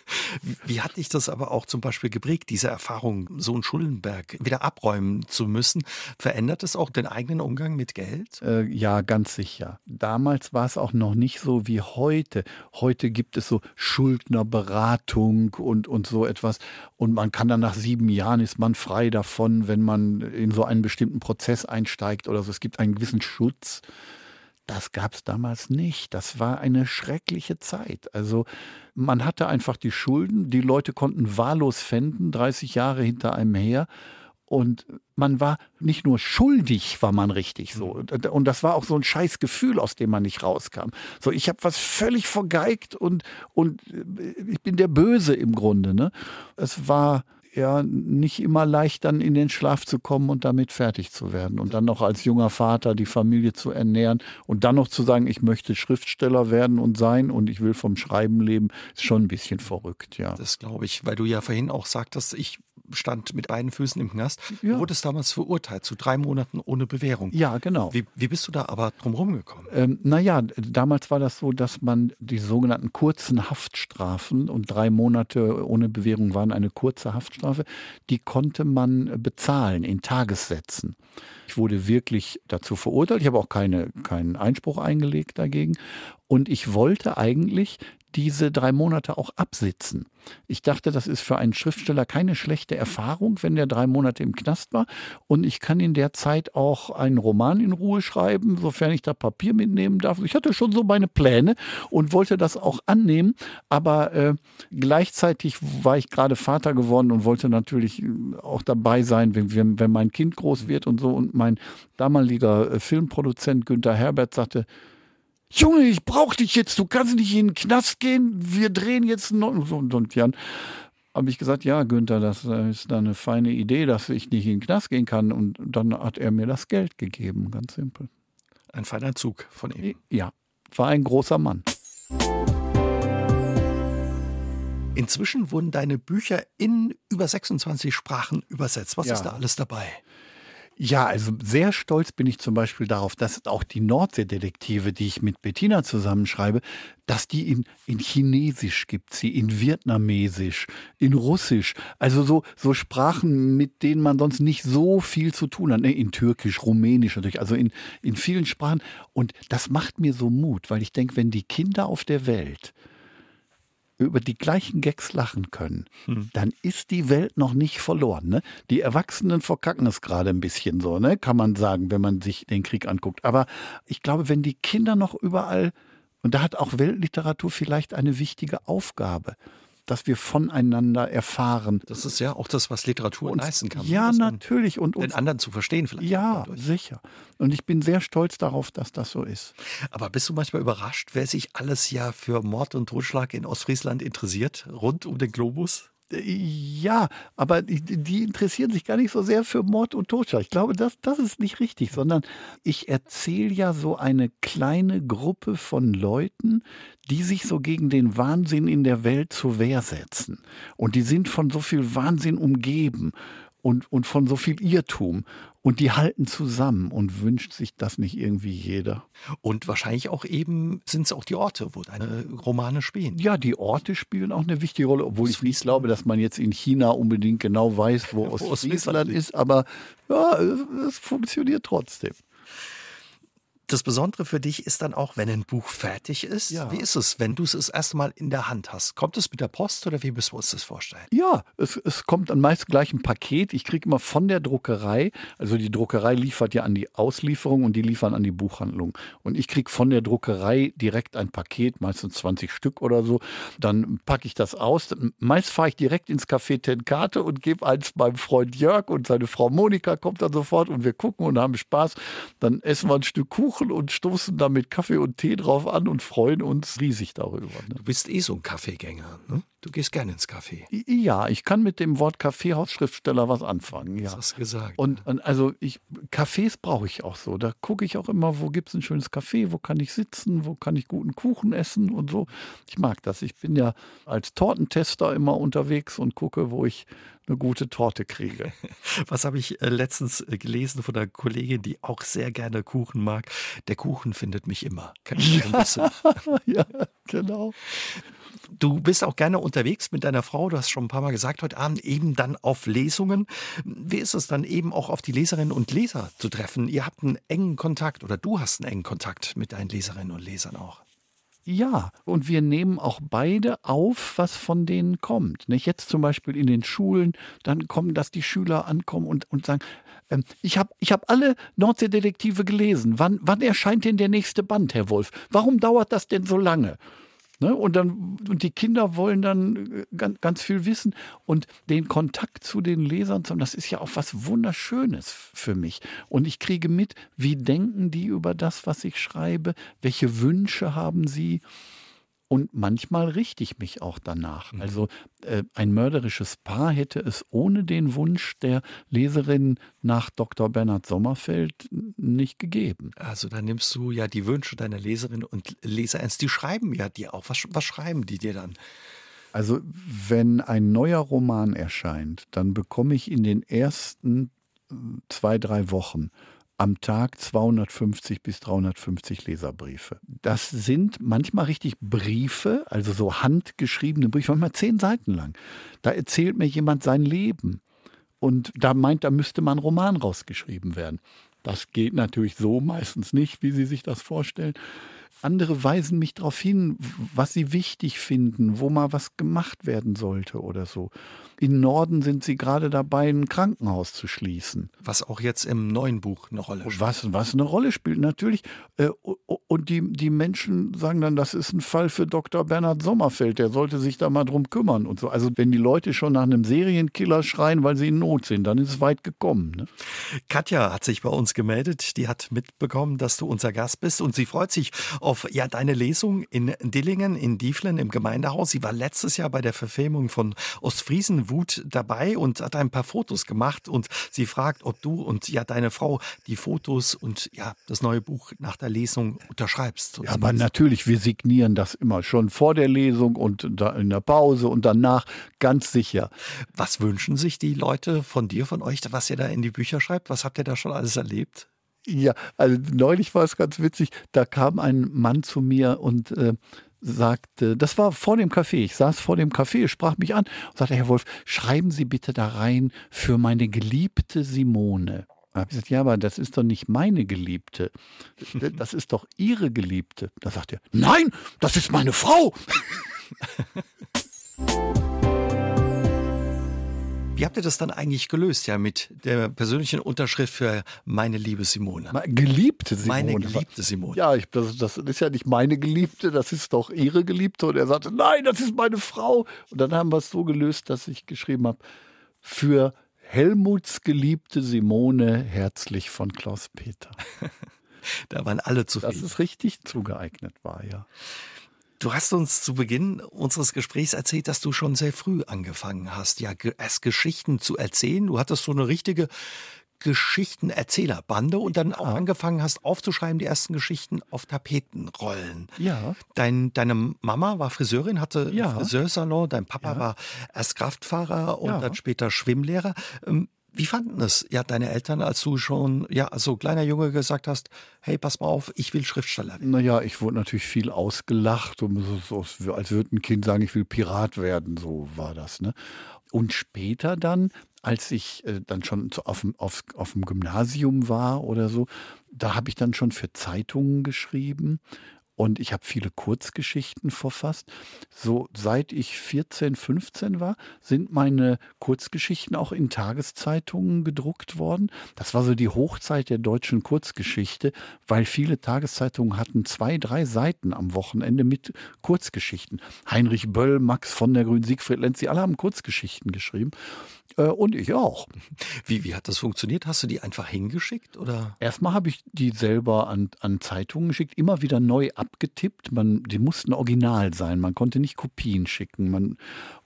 *laughs* Wie hat dich das aber auch zum Beispiel geprägt, diese Erfahrung, so einen Schuldenberg wieder abräumen zu müssen? Verändert es auch den eigenen Umgang mit Geld? Äh, ja, ganz sicher. Damals war es es auch noch nicht so wie heute. Heute gibt es so Schuldnerberatung und, und so etwas. Und man kann dann nach sieben Jahren ist man frei davon, wenn man in so einen bestimmten Prozess einsteigt oder so. Es gibt einen gewissen Schutz. Das gab es damals nicht. Das war eine schreckliche Zeit. Also man hatte einfach die Schulden, die Leute konnten wahllos fänden, 30 Jahre hinter einem her. Und man war nicht nur schuldig, war man richtig so. Mhm. Und das war auch so ein scheiß Gefühl, aus dem man nicht rauskam. So, ich habe was völlig vergeigt und, und äh, ich bin der Böse im Grunde. Ne? Es war ja nicht immer leicht, dann in den Schlaf zu kommen und damit fertig zu werden. Und dann noch als junger Vater die Familie zu ernähren und dann noch zu sagen, ich möchte Schriftsteller werden und sein und ich will vom Schreiben leben, ist schon ein bisschen verrückt, ja. Das glaube ich, weil du ja vorhin auch sagtest, ich stand mit beiden Füßen im Knast. Ja. Du wurdest damals verurteilt zu drei Monaten ohne Bewährung. Ja, genau. Wie, wie bist du da aber drumherum gekommen? Ähm, naja, damals war das so, dass man die sogenannten kurzen Haftstrafen und drei Monate ohne Bewährung waren eine kurze Haftstrafe, die konnte man bezahlen in Tagessätzen. Ich wurde wirklich dazu verurteilt. Ich habe auch keine, keinen Einspruch eingelegt dagegen. Und ich wollte eigentlich diese drei Monate auch absitzen. Ich dachte, das ist für einen Schriftsteller keine schlechte Erfahrung, wenn der drei Monate im Knast war. Und ich kann in der Zeit auch einen Roman in Ruhe schreiben, sofern ich da Papier mitnehmen darf. Ich hatte schon so meine Pläne und wollte das auch annehmen. Aber äh, gleichzeitig war ich gerade Vater geworden und wollte natürlich äh, auch dabei sein, wenn, wenn mein Kind groß wird und so. Und mein damaliger äh, Filmproduzent Günther Herbert sagte, Junge, ich brauch dich jetzt, du kannst nicht in den Knast gehen, wir drehen jetzt noch. Und, und Jan habe ich gesagt, ja, Günther, das ist eine feine Idee, dass ich nicht in den Knast gehen kann. Und dann hat er mir das Geld gegeben, ganz simpel. Ein feiner Zug von ihm. Ja, war ein großer Mann. Inzwischen wurden deine Bücher in über 26 Sprachen übersetzt. Was ja. ist da alles dabei? Ja, also sehr stolz bin ich zum Beispiel darauf, dass auch die Nordseedetektive, die ich mit Bettina zusammenschreibe, dass die in, in Chinesisch gibt, sie in Vietnamesisch, in Russisch, also so, so Sprachen, mit denen man sonst nicht so viel zu tun hat, ne? in Türkisch, Rumänisch natürlich, also in, in vielen Sprachen. Und das macht mir so Mut, weil ich denke, wenn die Kinder auf der Welt über die gleichen Gags lachen können, hm. dann ist die Welt noch nicht verloren. Ne? Die Erwachsenen verkacken es gerade ein bisschen so, ne? kann man sagen, wenn man sich den Krieg anguckt. Aber ich glaube, wenn die Kinder noch überall, und da hat auch Weltliteratur vielleicht eine wichtige Aufgabe, dass wir voneinander erfahren. Das ist ja auch das, was Literatur und, leisten kann. Ja, natürlich. Und den anderen zu verstehen vielleicht. Ja, sicher. Und ich bin sehr stolz darauf, dass das so ist. Aber bist du manchmal überrascht, wer sich alles ja für Mord und Totschlag in Ostfriesland interessiert, rund um den Globus? Ja, aber die, interessieren sich gar nicht so sehr für Mord und Totschlag. Ich glaube, das, das ist nicht richtig, sondern ich erzähle ja so eine kleine Gruppe von Leuten, die sich so gegen den Wahnsinn in der Welt zur Wehr setzen. Und die sind von so viel Wahnsinn umgeben und, und von so viel Irrtum. Und die halten zusammen und wünscht sich das nicht irgendwie jeder. Und wahrscheinlich auch eben sind es auch die Orte, wo deine Romane spielen. Ja, die Orte spielen auch eine wichtige Rolle, obwohl ich nicht glaube, dass man jetzt in China unbedingt genau weiß, wo *laughs* ja, Ostfriesland ist. Aber ja, es funktioniert trotzdem. Das Besondere für dich ist dann auch, wenn ein Buch fertig ist. Ja. Wie ist es, wenn du es das erste Mal in der Hand hast? Kommt es mit der Post oder wie müssen wir uns das vorstellen? Ja, es, es kommt dann meist gleich ein Paket. Ich kriege immer von der Druckerei, also die Druckerei liefert ja an die Auslieferung und die liefern an die Buchhandlung. Und ich kriege von der Druckerei direkt ein Paket, meistens 20 Stück oder so. Dann packe ich das aus. Meist fahre ich direkt ins Café Tenkate und gebe eins meinem Freund Jörg und seine Frau Monika kommt dann sofort und wir gucken und haben Spaß. Dann essen wir ein Stück Kuchen Kuchen und stoßen da mit Kaffee und Tee drauf an und freuen uns riesig darüber. Ne? Du bist eh so ein Kaffeegänger, ne? Du gehst gerne ins Café. Ja, ich kann mit dem Wort Kaffeehausschriftsteller was anfangen. Ja. Das hast du gesagt. Und, und also ich, Cafés brauche ich auch so. Da gucke ich auch immer, wo gibt es ein schönes Café, wo kann ich sitzen, wo kann ich guten Kuchen essen und so. Ich mag das. Ich bin ja als Tortentester immer unterwegs und gucke, wo ich eine gute Torte kriege. *laughs* Was habe ich äh, letztens äh, gelesen von einer Kollegin, die auch sehr gerne Kuchen mag? Der Kuchen findet mich immer. Kann ich ja, *laughs* ja, genau. Du bist auch gerne unterwegs mit deiner Frau, du hast schon ein paar Mal gesagt heute Abend, eben dann auf Lesungen. Wie ist es dann eben auch auf die Leserinnen und Leser zu treffen? Ihr habt einen engen Kontakt oder du hast einen engen Kontakt mit deinen Leserinnen und Lesern auch. Ja, und wir nehmen auch beide auf, was von denen kommt. Nicht? Jetzt zum Beispiel in den Schulen, dann kommen, dass die Schüler ankommen und, und sagen, ähm, ich habe ich hab alle Nordseedetektive gelesen. Wann, wann erscheint denn der nächste Band, Herr Wolf? Warum dauert das denn so lange? Ne? Und, dann, und die Kinder wollen dann äh, ganz, ganz viel wissen. Und den Kontakt zu den Lesern, das ist ja auch was Wunderschönes für mich. Und ich kriege mit, wie denken die über das, was ich schreibe? Welche Wünsche haben sie? Und manchmal richte ich mich auch danach. Mhm. Also äh, ein mörderisches Paar hätte es ohne den Wunsch der Leserin nach Dr. Bernhard Sommerfeld nicht gegeben. Also da nimmst du ja die Wünsche deiner Leserin und Leser ernst. Die schreiben ja dir auch. Was, was schreiben die dir dann? Also wenn ein neuer Roman erscheint, dann bekomme ich in den ersten äh, zwei, drei Wochen am Tag 250 bis 350 Leserbriefe. Das sind manchmal richtig Briefe, also so handgeschriebene Briefe, manchmal zehn Seiten lang. Da erzählt mir jemand sein Leben und da meint, da müsste mal ein Roman rausgeschrieben werden. Das geht natürlich so meistens nicht, wie Sie sich das vorstellen. Andere weisen mich darauf hin, was sie wichtig finden, wo mal was gemacht werden sollte oder so. In Norden sind sie gerade dabei, ein Krankenhaus zu schließen. Was auch jetzt im neuen Buch eine Rolle spielt. Was, was eine Rolle spielt, natürlich. Äh, und die, die Menschen sagen dann, das ist ein Fall für Dr. Bernhard Sommerfeld, der sollte sich da mal drum kümmern und so. Also wenn die Leute schon nach einem Serienkiller schreien, weil sie in Not sind, dann ist es weit gekommen. Ne? Katja hat sich bei uns gemeldet, die hat mitbekommen, dass du unser Gast bist und sie freut sich auf ja, deine Lesung in Dillingen, in Dieflen im Gemeindehaus. Sie war letztes Jahr bei der Verfilmung von Ostfriesen Wut dabei und hat ein paar Fotos gemacht und sie fragt, ob du und ja deine Frau die Fotos und ja das neue Buch nach der Lesung unterschreibst. Ja, aber natürlich, wir signieren das immer schon vor der Lesung und in der Pause und danach ganz sicher. Was wünschen sich die Leute von dir, von euch, was ihr da in die Bücher schreibt? Was habt ihr da schon alles erlebt? Ja, also neulich war es ganz witzig, da kam ein Mann zu mir und äh, sagte, das war vor dem Café, ich saß vor dem Café, sprach mich an und sagte, Herr Wolf, schreiben Sie bitte da rein für meine geliebte Simone. Da habe ich gesagt, ja, aber das ist doch nicht meine Geliebte. *laughs* Das ist doch Ihre Geliebte. Da sagt er, nein, das ist meine Frau. *laughs* Wie habt ihr das dann eigentlich gelöst, ja, mit der persönlichen Unterschrift für meine liebe Simone? Geliebte Simone. Meine geliebte Simone. Ja, ich, das, das, ist ja nicht meine Geliebte, das ist doch ihre Geliebte. Und er sagte, nein, das ist meine Frau. Und dann haben wir es so gelöst, dass ich geschrieben habe, für Helmuts geliebte Simone, herzlich von Klaus Peter. *laughs* da waren alle zufrieden. Dass es richtig zugeeignet war, ja. Du hast uns zu Beginn unseres Gesprächs erzählt, dass du schon sehr früh angefangen hast, ja, erst Geschichten zu erzählen. Du hattest so eine richtige Geschichtenerzählerbande und dann auch angefangen hast aufzuschreiben, die ersten Geschichten auf Tapetenrollen. Ja. Dein, deine Mama war Friseurin, hatte ja. Friseursalon, dein Papa ja. war erst Kraftfahrer und ja. dann später Schwimmlehrer. Wie fanden es ja deine Eltern, als du schon ja so kleiner Junge gesagt hast, hey, pass mal auf, ich will Schriftsteller werden? Naja, ich wurde natürlich viel ausgelacht, und so, so, als würde ein Kind sagen, ich will Pirat werden, so war das. Ne? Und später dann, als ich äh, dann schon auf, auf, auf dem Gymnasium war oder so, da habe ich dann schon für Zeitungen geschrieben und ich habe viele Kurzgeschichten verfasst. So seit ich 14, 15 war, sind meine Kurzgeschichten auch in Tageszeitungen gedruckt worden. Das war so die Hochzeit der deutschen Kurzgeschichte, weil viele Tageszeitungen hatten zwei, drei Seiten am Wochenende mit Kurzgeschichten. Heinrich Böll, Max von der Grün, Siegfried Lenz, sie alle haben Kurzgeschichten geschrieben. Äh, und ich auch. Wie, wie hat das funktioniert? Hast du die einfach hingeschickt? Oder? Erstmal habe ich die selber an, an Zeitungen geschickt, immer wieder neu abgetippt. Man, die mussten original sein. Man konnte nicht Kopien schicken. Man,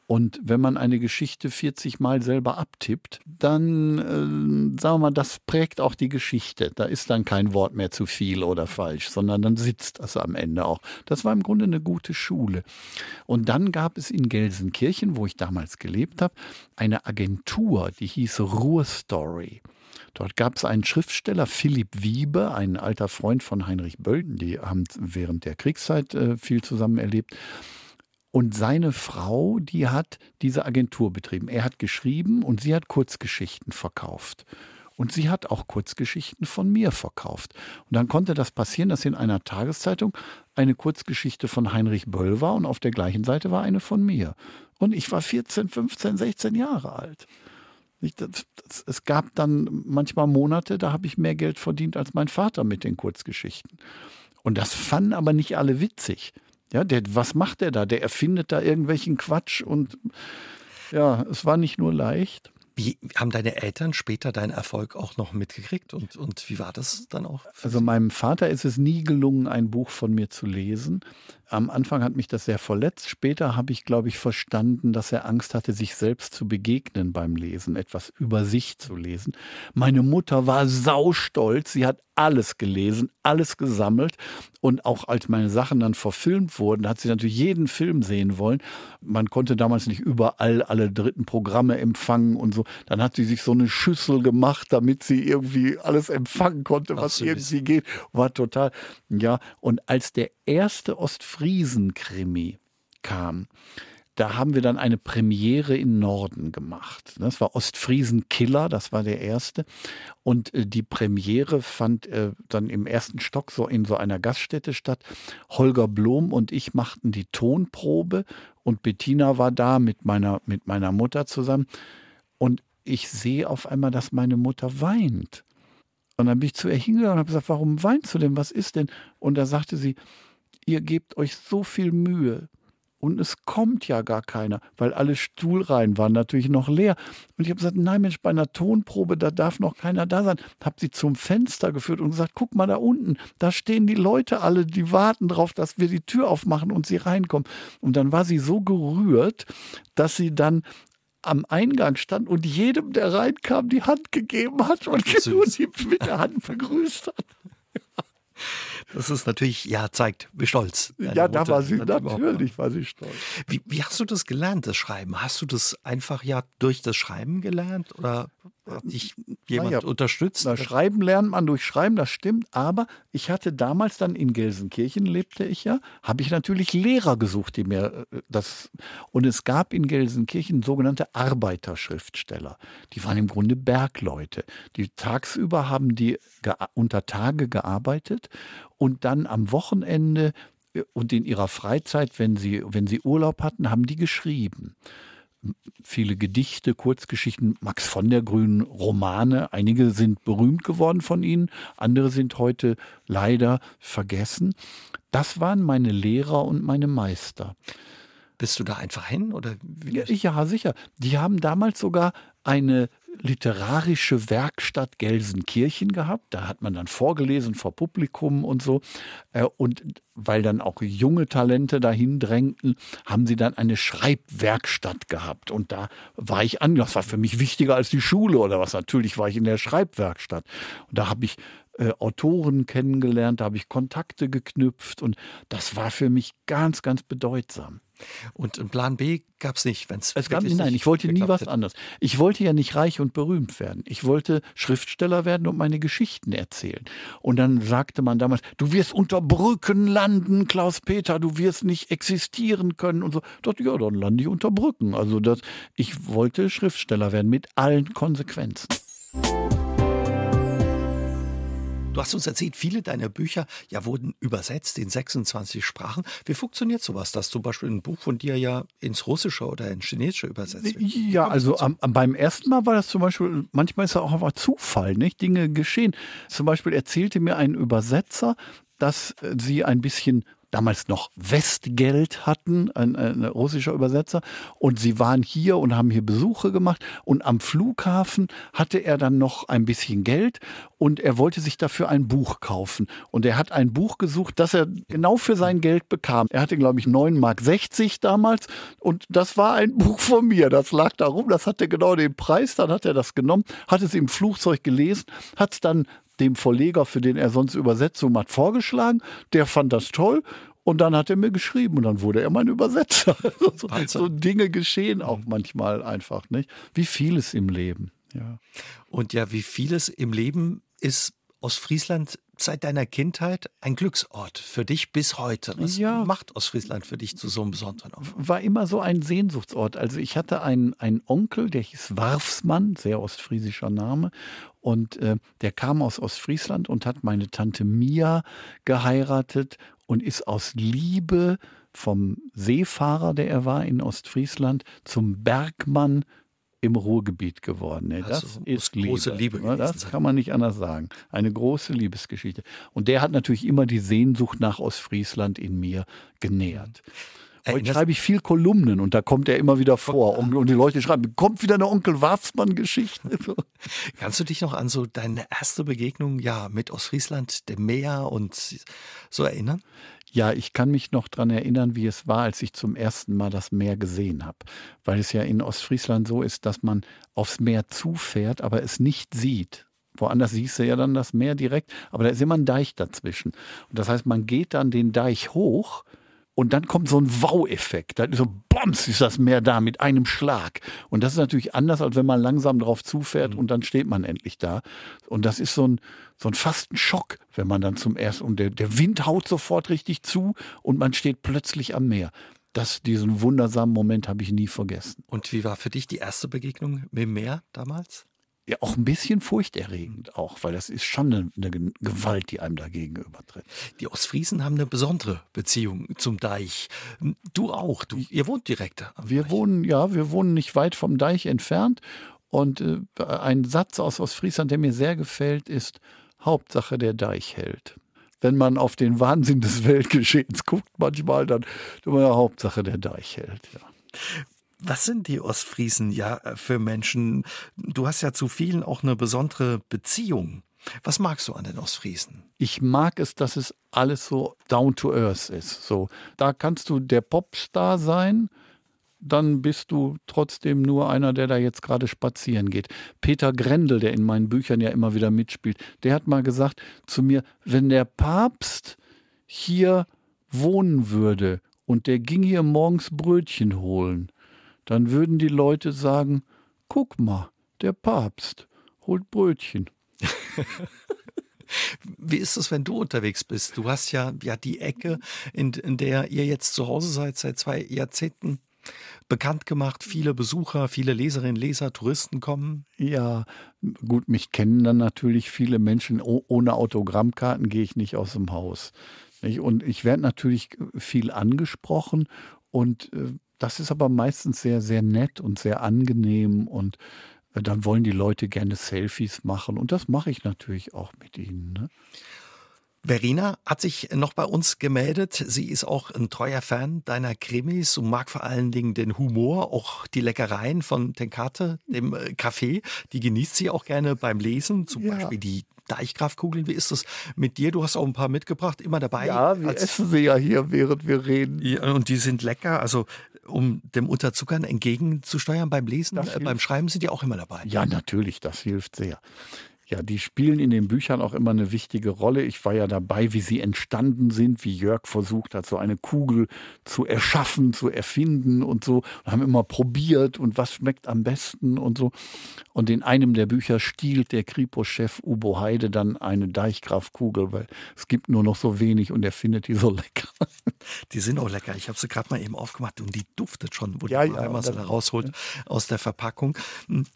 und wenn man eine Geschichte 40 Mal selber abtippt, dann, äh, sagen wir mal, das prägt auch die Geschichte. Da ist dann kein Wort mehr zu viel oder falsch, sondern dann sitzt das am Ende auch. Das war im Grunde eine gute Schule. Und dann gab es in Gelsenkirchen, wo ich damals gelebt habe, eine Agentur, die hieß Ruhr Story. Dort gab es einen Schriftsteller, Philipp Wiebe, ein alter Freund von Heinrich Bölden, die haben während der Kriegszeit äh, viel zusammen erlebt. Und seine Frau, die hat diese Agentur betrieben. Er hat geschrieben und sie hat Kurzgeschichten verkauft. Und sie hat auch Kurzgeschichten von mir verkauft. Und dann konnte das passieren, dass in einer Tageszeitung eine Kurzgeschichte von Heinrich Böll war und auf der gleichen Seite war eine von mir. Und ich war 14, 15, 16 Jahre alt. es gab dann manchmal Monate, da habe ich mehr Geld verdient als mein Vater mit den Kurzgeschichten. Und das fanden aber nicht alle witzig. Ja, der, was macht der da? Der erfindet da irgendwelchen Quatsch und ja, es war nicht nur leicht. Wie haben deine Eltern später deinen Erfolg auch noch mitgekriegt und, und wie war das dann auch? Also meinem Vater ist es nie gelungen, ein Buch von mir zu lesen. Am Anfang hat mich das sehr verletzt. Später habe ich, glaube ich, verstanden, dass er Angst hatte, sich selbst zu begegnen beim Lesen, etwas über sich zu lesen. Meine Mutter war saustolz. Sie hat alles gelesen, alles gesammelt. Und auch als meine Sachen dann verfilmt wurden, hat sie natürlich jeden Film sehen wollen. Man konnte damals nicht überall alle dritten Programme empfangen und so. Dann hat sie sich so eine Schüssel gemacht, damit sie irgendwie alles empfangen konnte, was irgendwie geht. War total, ja. Und als der erste Ostfriesen-Krimi kam, da haben wir dann eine Premiere in Norden gemacht. Das war Ostfriesen Killer, das war der erste. Und äh, die Premiere fand äh, dann im ersten Stock so in so einer Gaststätte statt. Holger Blom und ich machten die Tonprobe und Bettina war da mit meiner, mit meiner Mutter zusammen. Und ich sehe auf einmal, dass meine Mutter weint. Und dann bin ich zu ihr hingegangen und habe gesagt, warum weinst du denn? Was ist denn? Und da sagte sie, ihr gebt euch so viel Mühe und es kommt ja gar keiner, weil alle Stuhlreihen waren natürlich noch leer. Und ich habe gesagt, nein Mensch, bei einer Tonprobe, da darf noch keiner da sein. Habe sie zum Fenster geführt und gesagt, guck mal da unten, da stehen die Leute alle, die warten darauf, dass wir die Tür aufmachen und sie reinkommen. Und dann war sie so gerührt, dass sie dann am Eingang stand und jedem, der reinkam, die Hand gegeben hat und *laughs* die mit der Hand begrüßt hat. *laughs* Das ist natürlich, ja, zeigt, wie stolz. Ja, da war sie, natürlich war sie stolz. Wie, wie hast du das gelernt, das Schreiben? Hast du das einfach ja durch das Schreiben gelernt oder dich jemand naja, unterstützt? Na, schreiben lernt man durch Schreiben, das stimmt. Aber ich hatte damals dann in Gelsenkirchen, lebte ich ja, habe ich natürlich Lehrer gesucht, die mir äh, das. Und es gab in Gelsenkirchen sogenannte Arbeiterschriftsteller. Die waren im Grunde Bergleute. Die tagsüber haben die unter Tage gearbeitet und dann am Wochenende äh, und in ihrer Freizeit, wenn sie, wenn sie Urlaub hatten, haben die geschrieben viele Gedichte, Kurzgeschichten, Max von der Grün, Romane. Einige sind berühmt geworden von ihnen, andere sind heute leider vergessen. Das waren meine Lehrer und meine Meister. Bist du da einfach hin oder? Ja, ja, sicher. Die haben damals sogar eine literarische Werkstatt Gelsenkirchen gehabt. Da hat man dann vorgelesen vor Publikum und so. Äh, und weil dann auch junge Talente dahin drängten, haben sie dann eine Schreibwerkstatt gehabt. Und da war ich an. Das war für mich wichtiger als die Schule oder was. Natürlich war ich in der Schreibwerkstatt. Und da habe ich äh, Autoren kennengelernt, da habe ich Kontakte geknüpft und das war für mich ganz, ganz bedeutsam. Und einen Plan B gab es nicht, wenn es gab Nein, ich wollte nie was anderes. Ich wollte ja nicht reich und berühmt werden. Ich wollte Schriftsteller werden und meine Geschichten erzählen. Und dann sagte man damals, du wirst unter Brücken landen, Klaus-Peter, du wirst nicht existieren können und so. Ich dachte, ja, dann lande ich unter Brücken. Also das, ich wollte Schriftsteller werden mit allen Konsequenzen. Du hast uns erzählt, viele deiner Bücher ja wurden übersetzt in 26 Sprachen. Wie funktioniert sowas, dass zum Beispiel ein Buch von dir ja ins Russische oder ins Chinesische übersetzt wird? Ja, also am, beim ersten Mal war das zum Beispiel, manchmal ist es auch einfach Zufall, nicht? Dinge geschehen. Zum Beispiel erzählte mir ein Übersetzer, dass sie ein bisschen damals noch Westgeld hatten, ein, ein, russischer Übersetzer. Und sie waren hier und haben hier Besuche gemacht. Und am Flughafen hatte er dann noch ein bisschen Geld und er wollte sich dafür ein Buch kaufen. Und er hat ein Buch gesucht, das er genau für sein Geld bekam. Er hatte, glaube ich, 9,60 Mark damals. Und das war ein Buch von mir. Das lag da rum, das hatte genau den Preis. Dann hat er das genommen, hat es im Flugzeug gelesen, hat es dann dem Verleger, für den er sonst Übersetzung hat, vorgeschlagen. Der fand das toll und dann hat er mir geschrieben und dann wurde er mein Übersetzer. *laughs* so, so, Dinge geschehen auch manchmal einfach, nicht? Wie vieles im Leben. Ja. Und ja, wie vieles im Leben ist Ostfriesland seit deiner Kindheit ein Glücksort für dich bis heute. Was ja. macht Ostfriesland für dich zu so einem besonderen Ort? War immer so ein Sehnsuchtsort. Also ich hatte einen, einen Onkel, der hieß Warfsmann, sehr ostfriesischer Name. Und äh, der kam aus Ostfriesland und hat meine Tante Mia geheiratet und ist aus Liebe vom Seefahrer, der er war in Ostfriesland, zum Bergmann im Ruhrgebiet geworden. Ne? Das also, ist große Liebe. Liebe das kann man nicht anders sagen. Eine große Liebesgeschichte. Und der hat natürlich immer die Sehnsucht nach Ostfriesland in mir genährt. Heute schreibe ich viel Kolumnen und da kommt er immer wieder vor. Und, und die Leute schreiben, kommt wieder eine Onkel Warzmann-Geschichte. *laughs* Kannst du dich noch an so deine erste Begegnung ja mit Ostfriesland, dem Meer und so erinnern? Ja, ich kann mich noch daran erinnern, wie es war, als ich zum ersten Mal das Meer gesehen habe. Weil es ja in Ostfriesland so ist, dass man aufs Meer zufährt, aber es nicht sieht. Woanders siehst du ja dann das Meer direkt, aber da ist immer ein Deich dazwischen. Und das heißt, man geht dann den Deich hoch und dann kommt so ein Wow-Effekt. Dann so Boms ist das Meer da mit einem Schlag. Und das ist natürlich anders, als wenn man langsam drauf zufährt mhm. und dann steht man endlich da. Und das ist so ein, so ein fast ein Schock, wenn man dann zum ersten, und der, der Wind haut sofort richtig zu und man steht plötzlich am Meer. Das, diesen wundersamen Moment habe ich nie vergessen. Und wie war für dich die erste Begegnung mit dem Meer damals? Ja auch ein bisschen furchterregend auch, weil das ist schon eine, eine, Gewalt, die einem dagegen übertritt. Die Ostfriesen haben eine besondere Beziehung zum Deich. Du auch, du, ihr wohnt direkt. wir Deich. wohnen, ja, wir wohnen nicht weit vom Deich entfernt. Und äh, ein Satz aus Ostfriesland, der mir sehr gefällt, ist Hauptsache der Deich hält. Wenn man auf den Wahnsinn des Weltgeschehens guckt, manchmal, dann, dann Hauptsache der Deich hält. Ja. Was sind die Ostfriesen ja äh, für Menschen? Du hast ja zu vielen auch eine besondere Beziehung. Was magst du an den Ostfriesen? Ich mag es, dass es alles so down to earth ist. So, da kannst du der Popstar sein, dann bist du trotzdem nur einer, der da jetzt gerade spazieren geht. Peter Grendel, der in meinen Büchern ja immer wieder mitspielt, der hat mal gesagt zu mir, wenn der Papst hier wohnen würde und der ging hier morgens Brötchen holen, dann würden die Leute sagen, guck mal, der Papst holt Brötchen. *laughs* Wie ist es, wenn du unterwegs bist? Du hast ja, ja die Ecke, in, in der ihr jetzt zu Hause seid, seit zwei Jahrzehnten bekannt gemacht. Viele Besucher, viele Leserinnen, Leser, Touristen kommen. Ja, gut, mich kennen dann natürlich viele Menschen. ohne Autogrammkarten gehe ich nicht aus dem Haus. Und ich werde natürlich viel angesprochen und äh, das ist aber meistens sehr, sehr nett und sehr angenehm und äh, dann wollen die Leute gerne Selfies machen und das mache ich natürlich auch mit ihnen. Ne? Verena hat sich noch bei uns gemeldet. Sie ist auch ein treuer Fan deiner Krimis und mag vor allen Dingen den Humor, auch die Leckereien von Tenkate, dem äh, Kaffee. Die genießt sie auch gerne beim Lesen, zum ja. Beispiel die Deichkraftkugeln. Wie ist das mit dir? Du hast auch ein paar mitgebracht, immer dabei. Ja, wir essen sie ja hier, während wir reden. Ja, und die sind lecker. Also um dem Unterzuckern entgegenzusteuern beim Lesen, äh, beim Schreiben sind die auch immer dabei. Ja, natürlich, das hilft sehr. Ja, die spielen in den Büchern auch immer eine wichtige Rolle. Ich war ja dabei, wie sie entstanden sind, wie Jörg versucht hat, so eine Kugel zu erschaffen, zu erfinden und so. Und haben immer probiert und was schmeckt am besten und so. Und in einem der Bücher stiehlt der Kripo-Chef Ubo Heide dann eine Deichgrafkugel, weil es gibt nur noch so wenig und er findet die so *laughs* lecker. Die sind auch lecker. Ich habe sie gerade mal eben aufgemacht und die duftet schon, wo ja, ja, wenn man sie da rausholt ja. aus der Verpackung.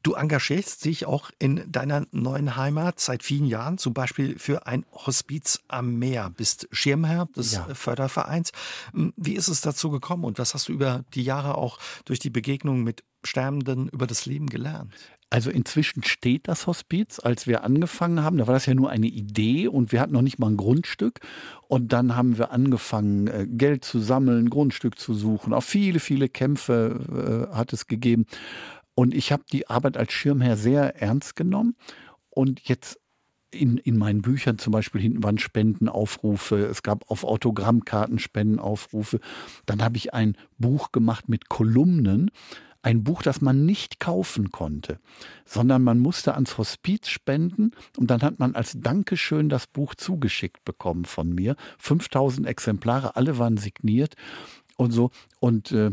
Du engagierst dich auch in deiner neuen Heimat seit vielen Jahren, zum Beispiel für ein Hospiz am Meer. Bist Schirmherr des ja. Fördervereins. Wie ist es dazu gekommen und was hast du über die Jahre auch durch die Begegnung mit Sterbenden über das Leben gelernt? Also inzwischen steht das Hospiz. Als wir angefangen haben, da war das ja nur eine Idee und wir hatten noch nicht mal ein Grundstück. Und dann haben wir angefangen, äh, Geld zu sammeln, Grundstück zu suchen. Auch viele, viele Kämpfe äh, hat es gegeben. Und ich habe die Arbeit als Schirmherr sehr ernst genommen. Und jetzt in, in meinen Büchern zum Beispiel hinten waren Spendenaufrufe, es gab auf Autogrammkarten Spendenaufrufe. Dann habe ich ein Buch gemacht mit Kolumnen ein Buch, das man nicht kaufen konnte, sondern man musste ans Hospiz spenden und dann hat man als Dankeschön das Buch zugeschickt bekommen von mir. 5000 Exemplare, alle waren signiert und so. Und äh,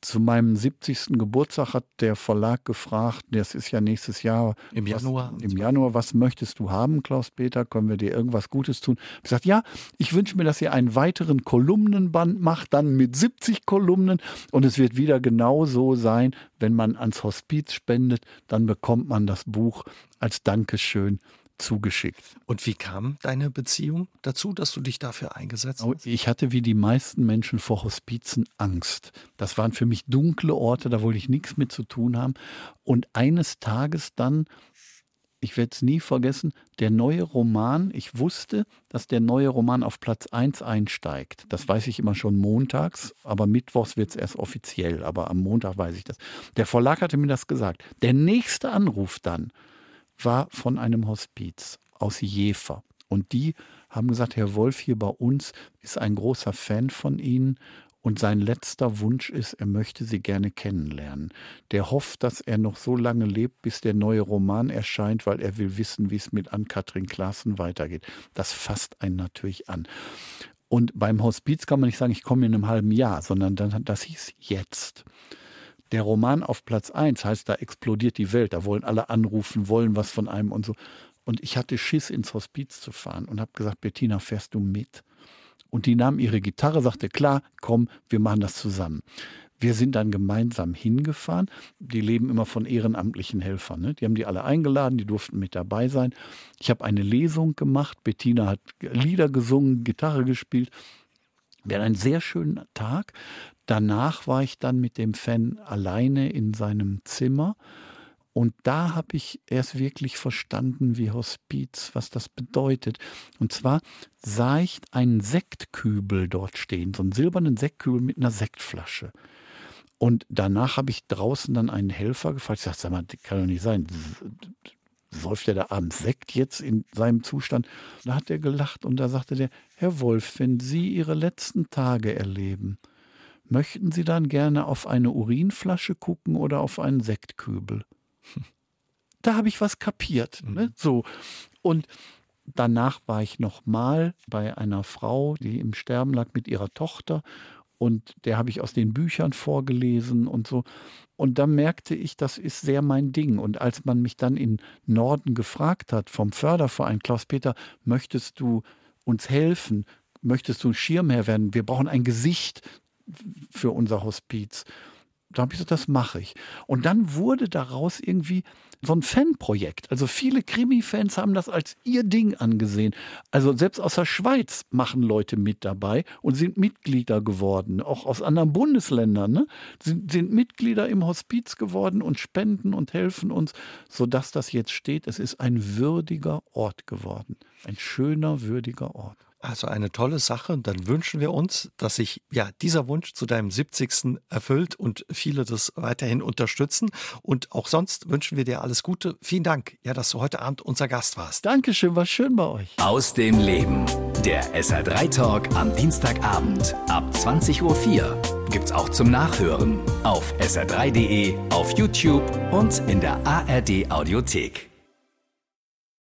zu meinem 70. Geburtstag hat der Verlag gefragt, das ist ja nächstes Jahr. Im Januar. Was, Im Januar, was möchtest du haben, Klaus-Peter? Können wir dir irgendwas Gutes tun? Ich gesagt, ja, ich wünsche mir, dass ihr einen weiteren Kolumnenband macht, dann mit 70 Kolumnen. Und es wird wieder genau so sein, wenn man ans Hospiz spendet, dann bekommt man das Buch als Dankeschön zugeschickt. Und wie kam deine Beziehung dazu, dass du dich dafür eingesetzt oh, hast? Ich hatte wie die meisten Menschen vor Hospizen Angst. Das waren für mich dunkle Orte, da wollte ich nichts mit zu tun haben. Und eines Tages dann, ich werde es nie vergessen, der neue Roman, ich wusste, dass der neue Roman auf Platz 1 einsteigt. Das weiß ich immer schon montags, aber mittwochs wird es erst offiziell, aber am Montag weiß ich das. Der Verlag hatte mir das gesagt. Der nächste Anruf dann war von einem Hospiz aus Jever. Und die haben gesagt, Herr Wolf hier bei uns ist ein großer Fan von Ihnen und sein letzter Wunsch ist, er möchte Sie gerne kennenlernen. Der hofft, dass er noch so lange lebt, bis der neue Roman erscheint, weil er will wissen, wie es mit Ann-Kathrin Klaassen weitergeht. Das fasst einen natürlich an. Und beim Hospiz kann man nicht sagen, ich komme in einem halben Jahr, sondern das hieß jetzt. Der Roman auf Platz 1 heißt, da explodiert die Welt, da wollen alle anrufen, wollen was von einem und so. Und ich hatte Schiss, ins Hospiz zu fahren und habe gesagt, Bettina, fährst du mit? Und die nahm ihre Gitarre, sagte, klar, komm, wir machen das zusammen. Wir sind dann gemeinsam hingefahren. Die leben immer von ehrenamtlichen Helfern. Ne? Die haben die alle eingeladen, die durften mit dabei sein. Ich habe eine Lesung gemacht. Bettina hat Lieder gesungen, Gitarre gespielt. Wir hatten einen sehr schönen Tag. Danach war ich dann mit dem Fan alleine in seinem Zimmer. Und da habe ich erst wirklich verstanden, wie Hospiz, was das bedeutet. Und zwar sah ich einen Sektkübel dort stehen, so einen silbernen Sektkübel mit einer Sektflasche. Und danach habe ich draußen dann einen Helfer gefragt. Ich sagte, sag mal, das kann doch nicht sein. Säuft der da abends Sekt jetzt in seinem Zustand? Da hat er gelacht und da sagte der, Herr Wolf, wenn Sie Ihre letzten Tage erleben, möchten Sie dann gerne auf eine Urinflasche gucken oder auf einen Sektkübel? *laughs* Da habe ich was kapiert. Ne? Mhm. So. Und danach war ich nochmal bei einer Frau, die im Sterben lag mit ihrer Tochter. Und der habe ich aus den Büchern vorgelesen und so. Und da merkte ich, das ist sehr mein Ding. Und als man mich dann in Norden gefragt hat vom Förderverein, Klaus-Peter, möchtest du uns helfen? Möchtest du ein Schirmherr werden? Wir brauchen ein Gesicht für unser Hospiz. Da habe ich gesagt, das mache ich. Und dann wurde daraus irgendwie so ein Fanprojekt. Also viele Krimi-Fans haben das als ihr Ding angesehen. Also selbst aus der Schweiz machen Leute mit dabei und sind Mitglieder geworden. Auch aus anderen Bundesländern ne? sind, sind Mitglieder im Hospiz geworden und spenden und helfen uns, sodass das jetzt steht. Es ist ein würdiger Ort geworden. Ein schöner, würdiger Ort. Also eine tolle Sache. Und dann wünschen wir uns, dass sich ja dieser Wunsch zu deinem 70. erfüllt und viele das weiterhin unterstützen. Und auch sonst wünschen wir dir alles Gute. Vielen Dank, ja, dass du heute Abend unser Gast warst. Dankeschön, war schön bei euch. Aus dem Leben. Der SR3 Talk am Dienstagabend ab 20.04 Uhr gibt's auch zum Nachhören auf sr3.de, auf YouTube und in der ARD Audiothek.